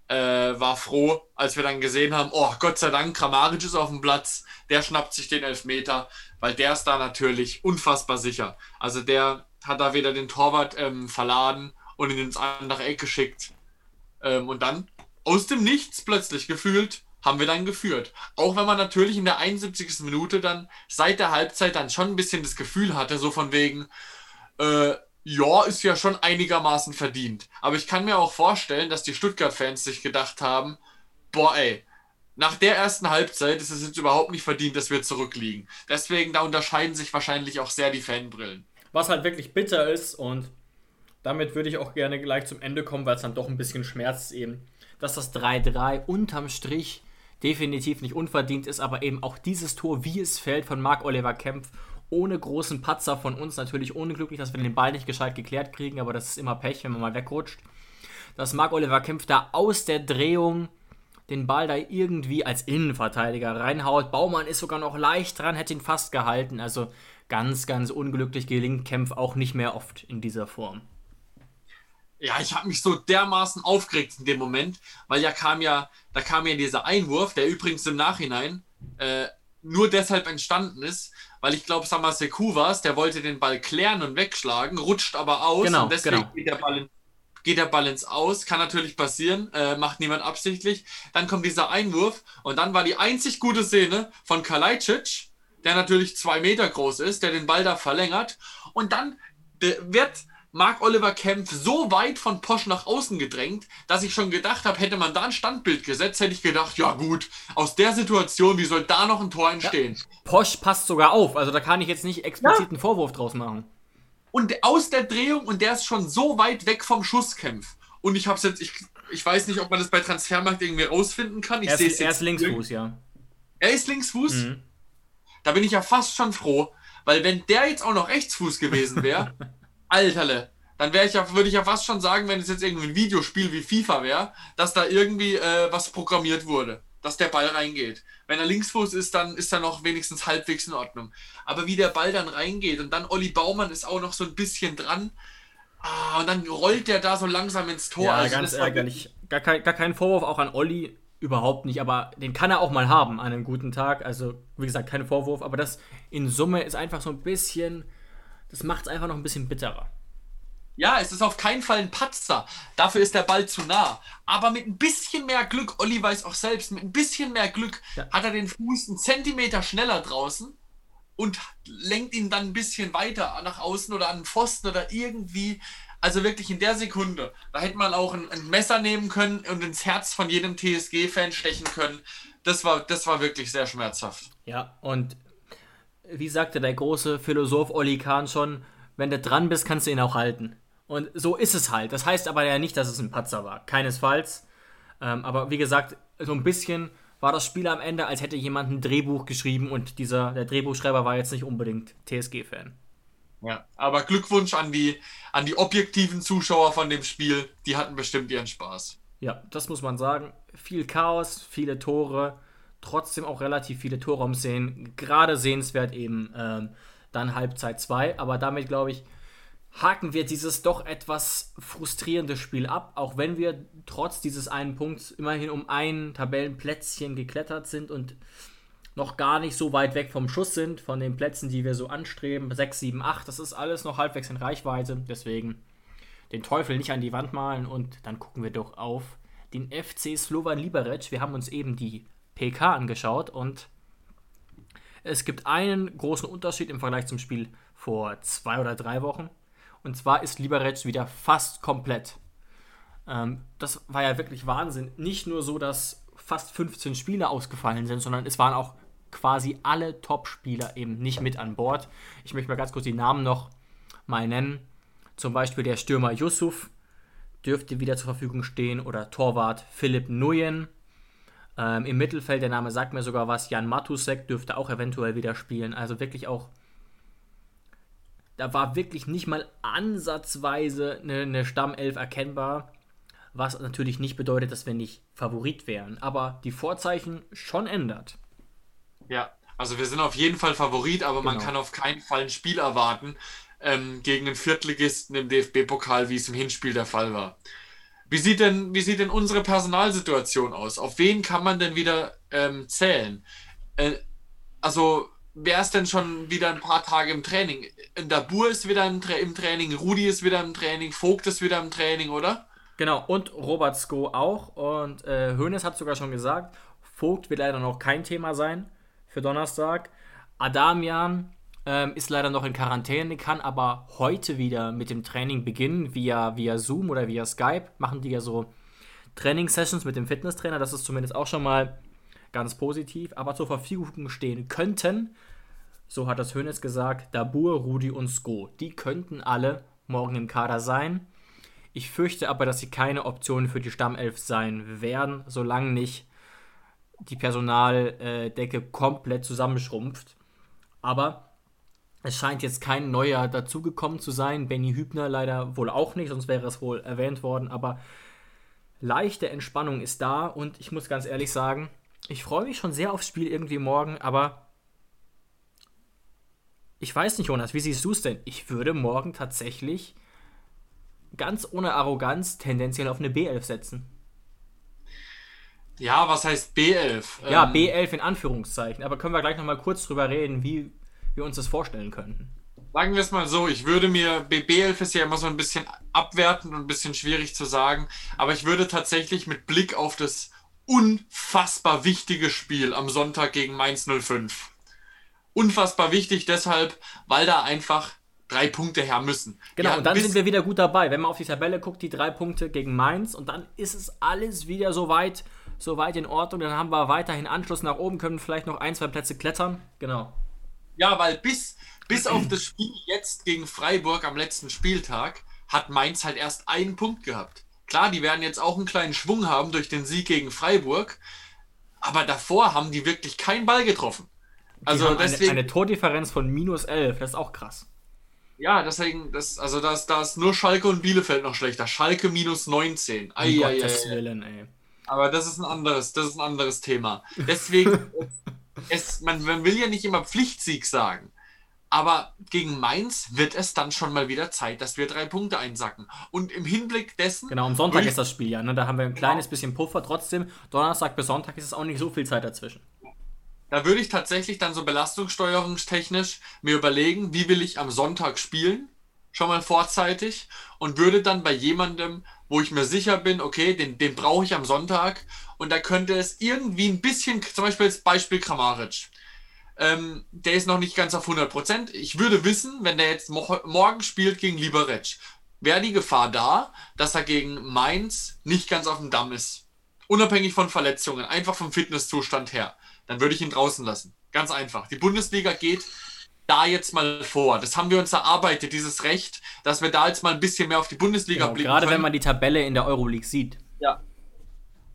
äh, war froh, als wir dann gesehen haben, oh Gott sei Dank, Kramaric ist auf dem Platz, der schnappt sich den Elfmeter, weil der ist da natürlich unfassbar sicher. Also der hat da wieder den Torwart ähm, verladen und ihn ins andere Eck geschickt. Ähm, und dann aus dem Nichts plötzlich gefühlt haben wir dann geführt. Auch wenn man natürlich in der 71. Minute dann seit der Halbzeit dann schon ein bisschen das Gefühl hatte, so von wegen, äh, ja, ist ja schon einigermaßen verdient. Aber ich kann mir auch vorstellen, dass die Stuttgart-Fans sich gedacht haben, boah ey, nach der ersten Halbzeit ist es jetzt überhaupt nicht verdient, dass wir zurückliegen. Deswegen, da unterscheiden sich wahrscheinlich auch sehr die Fanbrillen. Was halt wirklich bitter ist und damit würde ich auch gerne gleich zum Ende kommen, weil es dann doch ein bisschen schmerzt eben, dass das 3-3 unterm Strich definitiv nicht unverdient ist, aber eben auch dieses Tor, wie es fällt von Marc-Oliver Kempf, ohne großen Patzer von uns, natürlich unglücklich, dass wir den Ball nicht gescheit geklärt kriegen, aber das ist immer Pech, wenn man mal wegrutscht. Dass Marc-Oliver Kempf da aus der Drehung den Ball da irgendwie als Innenverteidiger reinhaut. Baumann ist sogar noch leicht dran, hätte ihn fast gehalten. Also ganz, ganz unglücklich gelingt Kempf auch nicht mehr oft in dieser Form. Ja, ich habe mich so dermaßen aufgeregt in dem Moment, weil ja kam ja, da kam ja dieser Einwurf, der übrigens im Nachhinein äh, nur deshalb entstanden ist, weil ich glaube, Samaseku war es, der wollte den Ball klären und wegschlagen, rutscht aber aus Genau, und deswegen genau. geht, der Ball in, geht der Ball ins Aus. Kann natürlich passieren, äh, macht niemand absichtlich. Dann kommt dieser Einwurf und dann war die einzig gute Szene von Kalajdzic, der natürlich zwei Meter groß ist, der den Ball da verlängert und dann der wird Mark Oliver Kempf so weit von Posch nach außen gedrängt, dass ich schon gedacht habe, hätte man da ein Standbild gesetzt, hätte ich gedacht, ja gut, aus der Situation, wie soll da noch ein Tor entstehen? Posch passt sogar auf, also da kann ich jetzt nicht explizit einen Vorwurf draus machen. Und aus der Drehung und der ist schon so weit weg vom Schusskämpf. Und ich hab's jetzt, ich, ich weiß nicht, ob man das bei Transfermarkt irgendwie rausfinden kann. Ich Er ist, er ist Linksfuß, ja. Er ist Linksfuß. Mhm. Da bin ich ja fast schon froh, weil wenn der jetzt auch noch Rechtsfuß gewesen wäre, (laughs) Alterle, dann wäre ich ja, würde ich ja fast schon sagen, wenn es jetzt irgendwie ein Videospiel wie FIFA wäre, dass da irgendwie äh, was programmiert wurde, dass der Ball reingeht. Wenn er Linksfuß ist, dann ist er noch wenigstens halbwegs in Ordnung. Aber wie der Ball dann reingeht und dann Olli Baumann ist auch noch so ein bisschen dran. Ah, und dann rollt der da so langsam ins Tor. Ja, Also ganz ärgerlich. Gar kein, gar kein Vorwurf auch an Olli, überhaupt nicht, aber den kann er auch mal haben an einem guten Tag. Also, wie gesagt, kein Vorwurf, aber das in Summe ist einfach so ein bisschen, das macht es einfach noch ein bisschen bitterer. Ja, es ist auf keinen Fall ein Patzer. Dafür ist der Ball zu nah. Aber mit ein bisschen mehr Glück, Olli weiß auch selbst, mit ein bisschen mehr Glück Ja. hat er den Fuß einen Zentimeter schneller draußen und lenkt ihn dann ein bisschen weiter nach außen oder an den Pfosten oder irgendwie. Also wirklich in der Sekunde. Da hätte man auch ein, ein Messer nehmen können und ins Herz von jedem TSG-Fan stechen können. Das war, das war wirklich sehr schmerzhaft. Ja, und wie sagte der große Philosoph Olli Kahn schon, wenn du dran bist, kannst du ihn auch halten. Und so ist es halt. Das heißt aber ja nicht, dass es ein Patzer war. Keinesfalls. Ähm, aber wie gesagt, so ein bisschen war das Spiel am Ende, als hätte jemand ein Drehbuch geschrieben und dieser, der Drehbuchschreiber war jetzt nicht unbedingt TSG-Fan. Ja, aber Glückwunsch an die, an die objektiven Zuschauer von dem Spiel. Die hatten bestimmt ihren Spaß. Ja, das muss man sagen. Viel Chaos, viele Tore, trotzdem auch relativ viele Torraumszenen. Gerade sehenswert eben ähm, dann Halbzeit 2. Aber damit, glaube ich, haken wir dieses doch etwas frustrierende Spiel ab. Auch wenn wir trotz dieses einen Punkts immerhin um ein Tabellenplätzchen geklettert sind und noch gar nicht so weit weg vom Schuss sind, von den Plätzen, die wir so anstreben. 6, 7, 8, das ist alles noch halbwegs in Reichweite. Deswegen den Teufel nicht an die Wand malen und dann gucken wir doch auf den FC Slovan Liberec. Wir haben uns eben die PK angeschaut und es gibt einen großen Unterschied im Vergleich zum Spiel vor zwei oder drei Wochen. Und zwar ist Liberec wieder fast komplett. Ähm, das war ja wirklich Wahnsinn. Nicht nur so, dass fast 15 Spieler ausgefallen sind, sondern es waren auch quasi alle Top-Spieler eben nicht mit an Bord. Ich möchte mal ganz kurz die Namen noch mal nennen. Zum Beispiel der Stürmer Yusuf dürfte wieder zur Verfügung stehen oder Torwart Philipp Nuyen. Ähm, Im Mittelfeld, der Name sagt mir sogar was, Jan Matusek dürfte auch eventuell wieder spielen. Also wirklich auch, da war wirklich nicht mal ansatzweise eine, eine Stammelf erkennbar. Was natürlich nicht bedeutet, dass wir nicht Favorit wären. Aber die Vorzeichen schon ändert. Ja, also wir sind auf jeden Fall Favorit, aber man Genau. kann auf keinen Fall ein Spiel erwarten ähm, gegen einen Viertligisten im DFB-Pokal, wie es im Hinspiel der Fall war. Wie sieht denn, wie sieht denn unsere Personalsituation aus? Auf wen kann man denn wieder ähm, zählen? Äh, also, wer ist denn schon wieder ein paar Tage im Training? Dabur ist wieder im, Tra im Training, Rudi ist wieder im Training, Vogt ist wieder im Training, oder? Genau, und Robert Sko auch. Und äh, Hoeneß hat sogar schon gesagt, Vogt wird leider noch kein Thema sein für Donnerstag. Adamian ähm, ist leider noch in Quarantäne, kann aber heute wieder mit dem Training beginnen, via, via Zoom oder via Skype. Machen die ja so Training-Sessions mit dem Fitnesstrainer. Das ist zumindest auch schon mal ganz positiv. Aber zur Verfügung stehen könnten, so hat das Hoeneß gesagt, Dabur, Rudi und Sko. Die könnten alle morgen im Kader sein. Ich fürchte aber, dass sie keine Option für die Stammelf sein werden, solange nicht die Personaldecke komplett zusammenschrumpft. Aber es scheint jetzt kein neuer dazugekommen zu sein. Benny Hübner leider wohl auch nicht, sonst wäre es wohl erwähnt worden. Aber leichte Entspannung ist da und ich muss ganz ehrlich sagen, ich freue mich schon sehr aufs Spiel irgendwie morgen, aber ich weiß nicht, Jonas, wie siehst du es denn? Ich würde morgen tatsächlich ganz ohne Arroganz tendenziell auf eine B11 setzen. Ja, was heißt B11? Ja, Ähm, B11 in Anführungszeichen. Aber können wir gleich nochmal kurz drüber reden, wie wir uns das vorstellen könnten. Sagen wir es mal so, ich würde mir, BB11 ist ja immer so ein bisschen abwertend und ein bisschen schwierig zu sagen, aber ich würde tatsächlich mit Blick auf das unfassbar wichtige Spiel am Sonntag gegen Mainz 05. Unfassbar wichtig deshalb, weil da einfach drei Punkte her müssen. Genau, und dann sind wir wieder gut dabei. Wenn man auf die Tabelle guckt, die drei Punkte gegen Mainz und dann ist es alles wieder so weit, so weit in Ordnung. Dann haben wir weiterhin Anschluss nach oben, können vielleicht noch ein, zwei Plätze klettern. Genau. Ja, weil bis, bis auf das Spiel jetzt gegen Freiburg am letzten Spieltag hat Mainz halt erst einen Punkt gehabt. Klar, die werden jetzt auch einen kleinen Schwung haben durch den Sieg gegen Freiburg, aber davor haben die wirklich keinen Ball getroffen. Also haben deswegen, eine, eine Tordifferenz von minus 11, das ist auch krass. ja, deswegen, das, also da ist, nur Schalke und Bielefeld noch schlechter. Schalke minus 19. Um Ei, ei, Gottes ei. Willen, ey. Aber das ist ein anderes, das ist ein anderes Thema. Deswegen, (laughs) es, man, man will ja nicht immer Pflichtsieg sagen. Aber gegen Mainz wird es dann schon mal wieder Zeit, dass wir drei Punkte einsacken. Und im Hinblick dessen. Genau, am Sonntag ist das Spiel ja. Ne? Da haben wir ein kleines bisschen Puffer. Trotzdem, Donnerstag bis Sonntag ist es auch nicht so viel Zeit dazwischen. Da würde ich tatsächlich dann so belastungssteuerungstechnisch mir überlegen, wie will ich am Sonntag spielen, schon mal vorzeitig, und würde dann bei jemandem, wo ich mir sicher bin, okay, den, den brauche ich am Sonntag, und da könnte es irgendwie ein bisschen, zum Beispiel als Beispiel Kramaric, ähm, der ist noch nicht ganz auf 100%. Ich würde wissen, wenn der jetzt mo morgen spielt gegen Liberec, wäre die Gefahr da, dass er gegen Mainz nicht ganz auf dem Damm ist. Unabhängig von Verletzungen, einfach vom Fitnesszustand her. Dann würde ich ihn draußen lassen. Ganz einfach. Die Bundesliga geht da jetzt mal vor. Das haben wir uns erarbeitet, dieses Recht, dass wir da jetzt mal ein bisschen mehr auf die Bundesliga Genau, blicken gerade wenn können. man die Tabelle in der Euroleague sieht. Ja.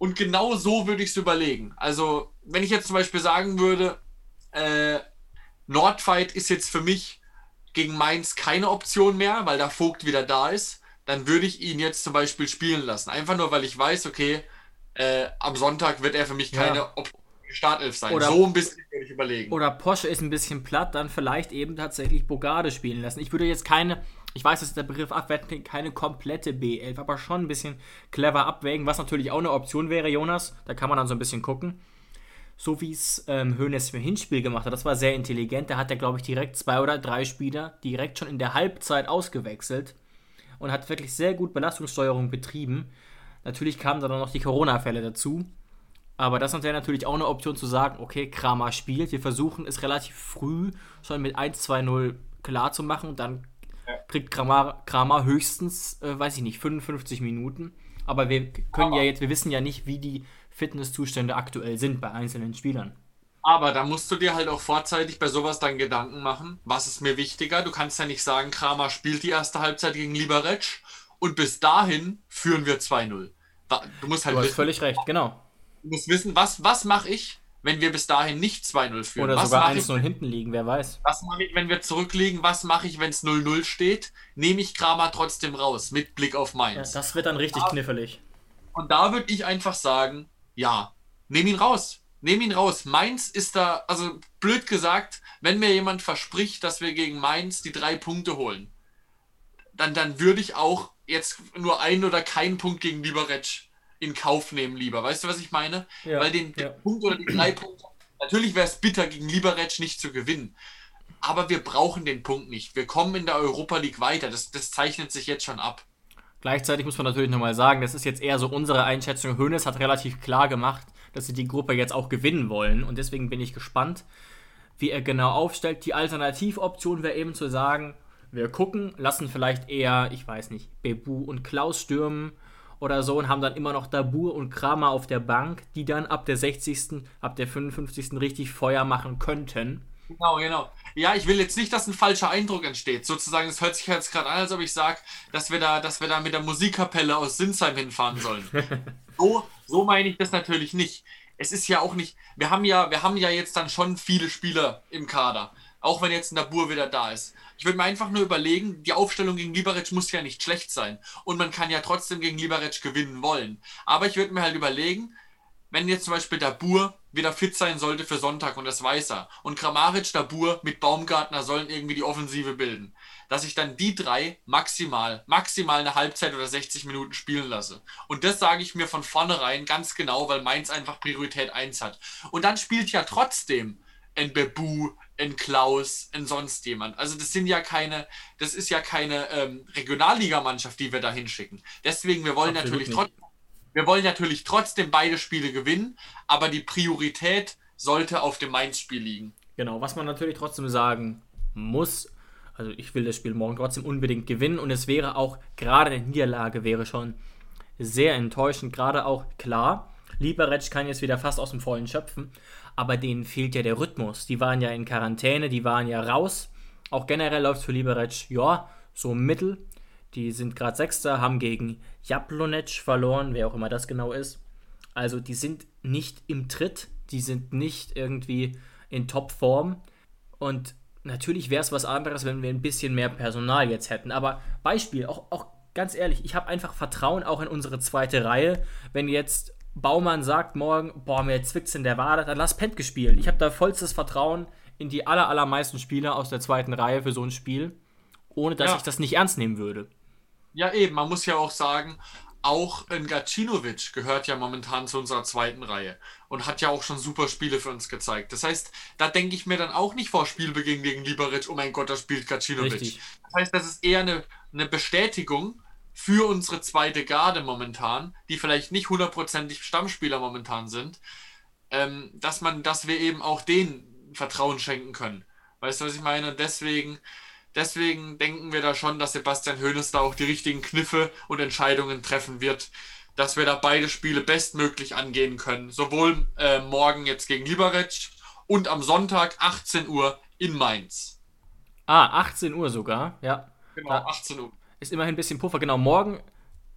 Und genau so würde ich es überlegen. Also, wenn ich jetzt zum Beispiel sagen würde, äh, Nordfight ist jetzt für mich gegen Mainz keine Option mehr, weil der Vogt wieder da ist, dann würde ich ihn jetzt zum Beispiel spielen lassen. Einfach nur, weil ich weiß, okay, äh, am Sonntag wird er für mich keine Ja. Option Startelf sein. Oder- so ein bisschen würde ich überlegen. Oder Porsche ist ein bisschen platt, dann vielleicht eben tatsächlich Bogarde spielen lassen. Ich würde jetzt keine, ich weiß, dass der Begriff abwerten keine komplette B11, aber schon ein bisschen clever abwägen, was natürlich auch eine Option wäre, Jonas. Da kann man dann so ein bisschen gucken. So wie es ähm, im Hinspiel gemacht hat, das war sehr intelligent. Da hat er, glaube ich, direkt zwei oder drei Spieler direkt schon in der Halbzeit ausgewechselt und hat wirklich sehr gut Belastungssteuerung betrieben. Natürlich kamen dann noch die Corona-Fälle dazu. Aber das wäre natürlich auch eine Option zu sagen, okay, Kramer spielt, wir versuchen es relativ früh schon mit 1-2-0 klar zu machen und dann kriegt Kramer, Kramer höchstens, äh, weiß ich nicht, 55 Minuten. Aber wir können ja jetzt, wir wissen ja nicht, wie die Fitnesszustände aktuell sind bei einzelnen Spielern. Aber da musst du dir halt auch vorzeitig bei sowas dann Gedanken machen, was ist mir wichtiger. Du kannst ja nicht sagen, Kramer spielt die erste Halbzeit gegen Liberec und bis dahin führen wir 2-0. Wa- Du musst halt Du hast wissen, völlig recht, genau. du musst wissen was, was mache ich, wenn wir bis dahin nicht 2-0 führen? Oder was sogar mache ich, 1-0 hinten liegen, wer weiß. was mache ich, wenn wir zurückliegen? Was mache ich, wenn es 0-0 steht? Nehme ich Kramer trotzdem raus, mit Blick auf Ja, Mainz. das wird dann richtig knifflig. Und da würde ich einfach sagen, ja, nehm ihn raus. Nehm ihn raus. Mainz ist da, also blöd gesagt, wenn mir jemand verspricht, dass wir gegen Mainz die drei Punkte holen, dann, dann würde ich auch jetzt nur einen oder keinen Punkt gegen Liberec in Kauf nehmen lieber. Weißt du, was ich meine? Ja, Weil den, den ja. Punkt oder die drei Punkte, natürlich wäre es bitter, gegen Liberec nicht zu gewinnen. Aber wir brauchen den Punkt nicht. Wir kommen in der Europa League weiter. Das, das zeichnet sich jetzt schon ab. Gleichzeitig muss man natürlich nochmal sagen, das ist jetzt eher so unsere Einschätzung. Hoeneß hat relativ klar gemacht, dass sie die Gruppe jetzt auch gewinnen wollen. Und deswegen bin ich gespannt, wie er genau aufstellt. Die Alternativoption wäre eben zu sagen, wir gucken, lassen vielleicht eher, ich weiß nicht, Bebu und Klaus stürmen oder so und haben dann immer noch Dabur und Kramer auf der Bank, die dann ab der 60., ab der 55. richtig Feuer machen könnten. Genau, genau. Ja, ich will jetzt nicht, dass ein falscher Eindruck entsteht. Sozusagen, es hört sich jetzt gerade an, als ob ich sage, dass wir da, dass wir da mit der Musikkapelle aus Sinsheim hinfahren sollen. (laughs) so, so meine ich das natürlich nicht. Es ist ja auch nicht. Wir haben ja, wir haben ja jetzt dann schon viele Spieler im Kader. Auch wenn jetzt Nabur wieder da ist. Ich würde mir einfach nur überlegen, die Aufstellung gegen Liberec muss ja nicht schlecht sein. Und man kann ja trotzdem gegen Liberec gewinnen wollen. Aber ich würde mir halt überlegen, wenn jetzt zum Beispiel Dabur wieder fit sein sollte für Sonntag und das weiß er und Kramaric, Dabur mit Baumgartner sollen irgendwie die Offensive bilden, dass ich dann die drei maximal, maximal eine Halbzeit oder 60 Minuten spielen lasse. Und das sage ich mir von vornherein ganz genau, weil Mainz einfach Priorität 1 hat. Und dann spielt ja trotzdem ein Bebu, ein Klaus, ein sonst jemand. Also das sind ja keine, das ist ja keine ähm, Regionalligamannschaft, die wir da hinschicken. Deswegen, wir wollen Absolut natürlich trotzdem, wir wollen natürlich trotzdem beide Spiele gewinnen, aber die Priorität sollte auf dem Mainz-Spiel liegen. Genau, was man natürlich trotzdem sagen muss, also ich will das Spiel morgen trotzdem unbedingt gewinnen und es wäre auch, gerade eine Niederlage wäre schon sehr enttäuschend, gerade auch klar, Liberec kann jetzt wieder fast aus dem Vollen schöpfen, aber denen fehlt ja der Rhythmus. Die waren ja in Quarantäne, die waren ja raus. Auch generell läuft es für Liberec, ja, so mittel. Die sind gerade Sechster, haben gegen Jablonec verloren, wer auch immer das genau ist. Also die sind nicht im Tritt, die sind nicht irgendwie in Topform. Und natürlich wäre es was anderes, wenn wir ein bisschen mehr Personal jetzt hätten. Aber Beispiel, auch, auch ganz ehrlich, ich habe einfach Vertrauen auch in unsere zweite Reihe. Wenn jetzt Baumann sagt morgen, boah, mir zwickt's in der Wade, dann lass Pentke spielen. Ich habe da vollstes Vertrauen in die aller, allermeisten Spieler aus der zweiten Reihe für so ein Spiel, ohne dass ja. ich das nicht ernst nehmen würde. Ja, eben, man muss ja auch sagen, auch ein Gacinovic gehört ja momentan zu unserer zweiten Reihe und hat ja auch schon super Spiele für uns gezeigt. Das heißt, da denke ich mir dann auch nicht vor Spielbeginn gegen Liberic, oh mein Gott, da spielt Gacinovic. Richtig. Das heißt, das ist eher eine, eine Bestätigung für unsere zweite Garde momentan, die vielleicht nicht hundertprozentig Stammspieler momentan sind, ähm, dass man, dass wir eben auch denen Vertrauen schenken können. Weißt du, was ich meine? Und deswegen Deswegen denken wir da schon, dass Sebastian Hoeneß da auch die richtigen Kniffe und Entscheidungen treffen wird, dass wir da beide Spiele bestmöglich angehen können. Sowohl äh, morgen jetzt gegen Liberec und am Sonntag 18 Uhr in Mainz. Ah, 18 Uhr sogar, ja. Genau, da 18 Uhr. Ist immerhin ein bisschen Puffer. Genau, morgen,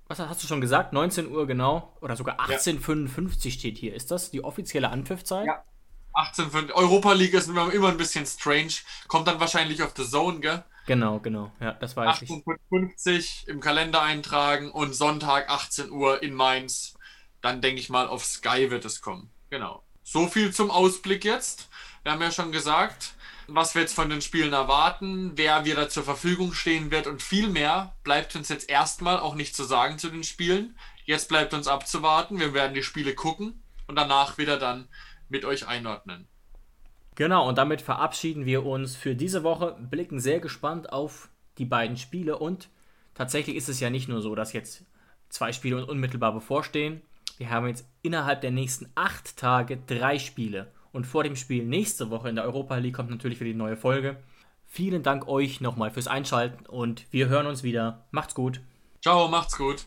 was hast du schon gesagt? 19 Uhr genau. Oder sogar 18.55 ja. steht hier. Ist das die offizielle Anpfiffzeit? Ja. 18, Europa League ist immer, immer ein bisschen strange. Kommt dann wahrscheinlich auf The Zone, gell? Genau, genau. Ja, das weiß 18.50 ich. im Kalender eintragen und Sonntag 18 Uhr in Mainz. Dann denke ich mal, auf Sky wird es kommen. Genau. So viel zum Ausblick jetzt. Wir haben ja schon gesagt, was wir jetzt von den Spielen erwarten, wer wieder zur Verfügung stehen wird und viel mehr bleibt uns jetzt erstmal auch nicht zu sagen zu den Spielen. Jetzt bleibt uns abzuwarten. Wir werden die Spiele gucken und danach wieder dann mit euch einordnen. Genau, und damit verabschieden wir uns für diese Woche, blicken sehr gespannt auf die beiden Spiele und tatsächlich ist es ja nicht nur so, dass jetzt zwei Spiele unmittelbar bevorstehen. Wir haben jetzt innerhalb der nächsten acht Tage drei Spiele und vor dem Spiel nächste Woche in der Europa League kommt natürlich wieder die neue Folge. Vielen Dank euch nochmal fürs Einschalten und wir hören uns wieder. Macht's gut. Ciao, macht's gut.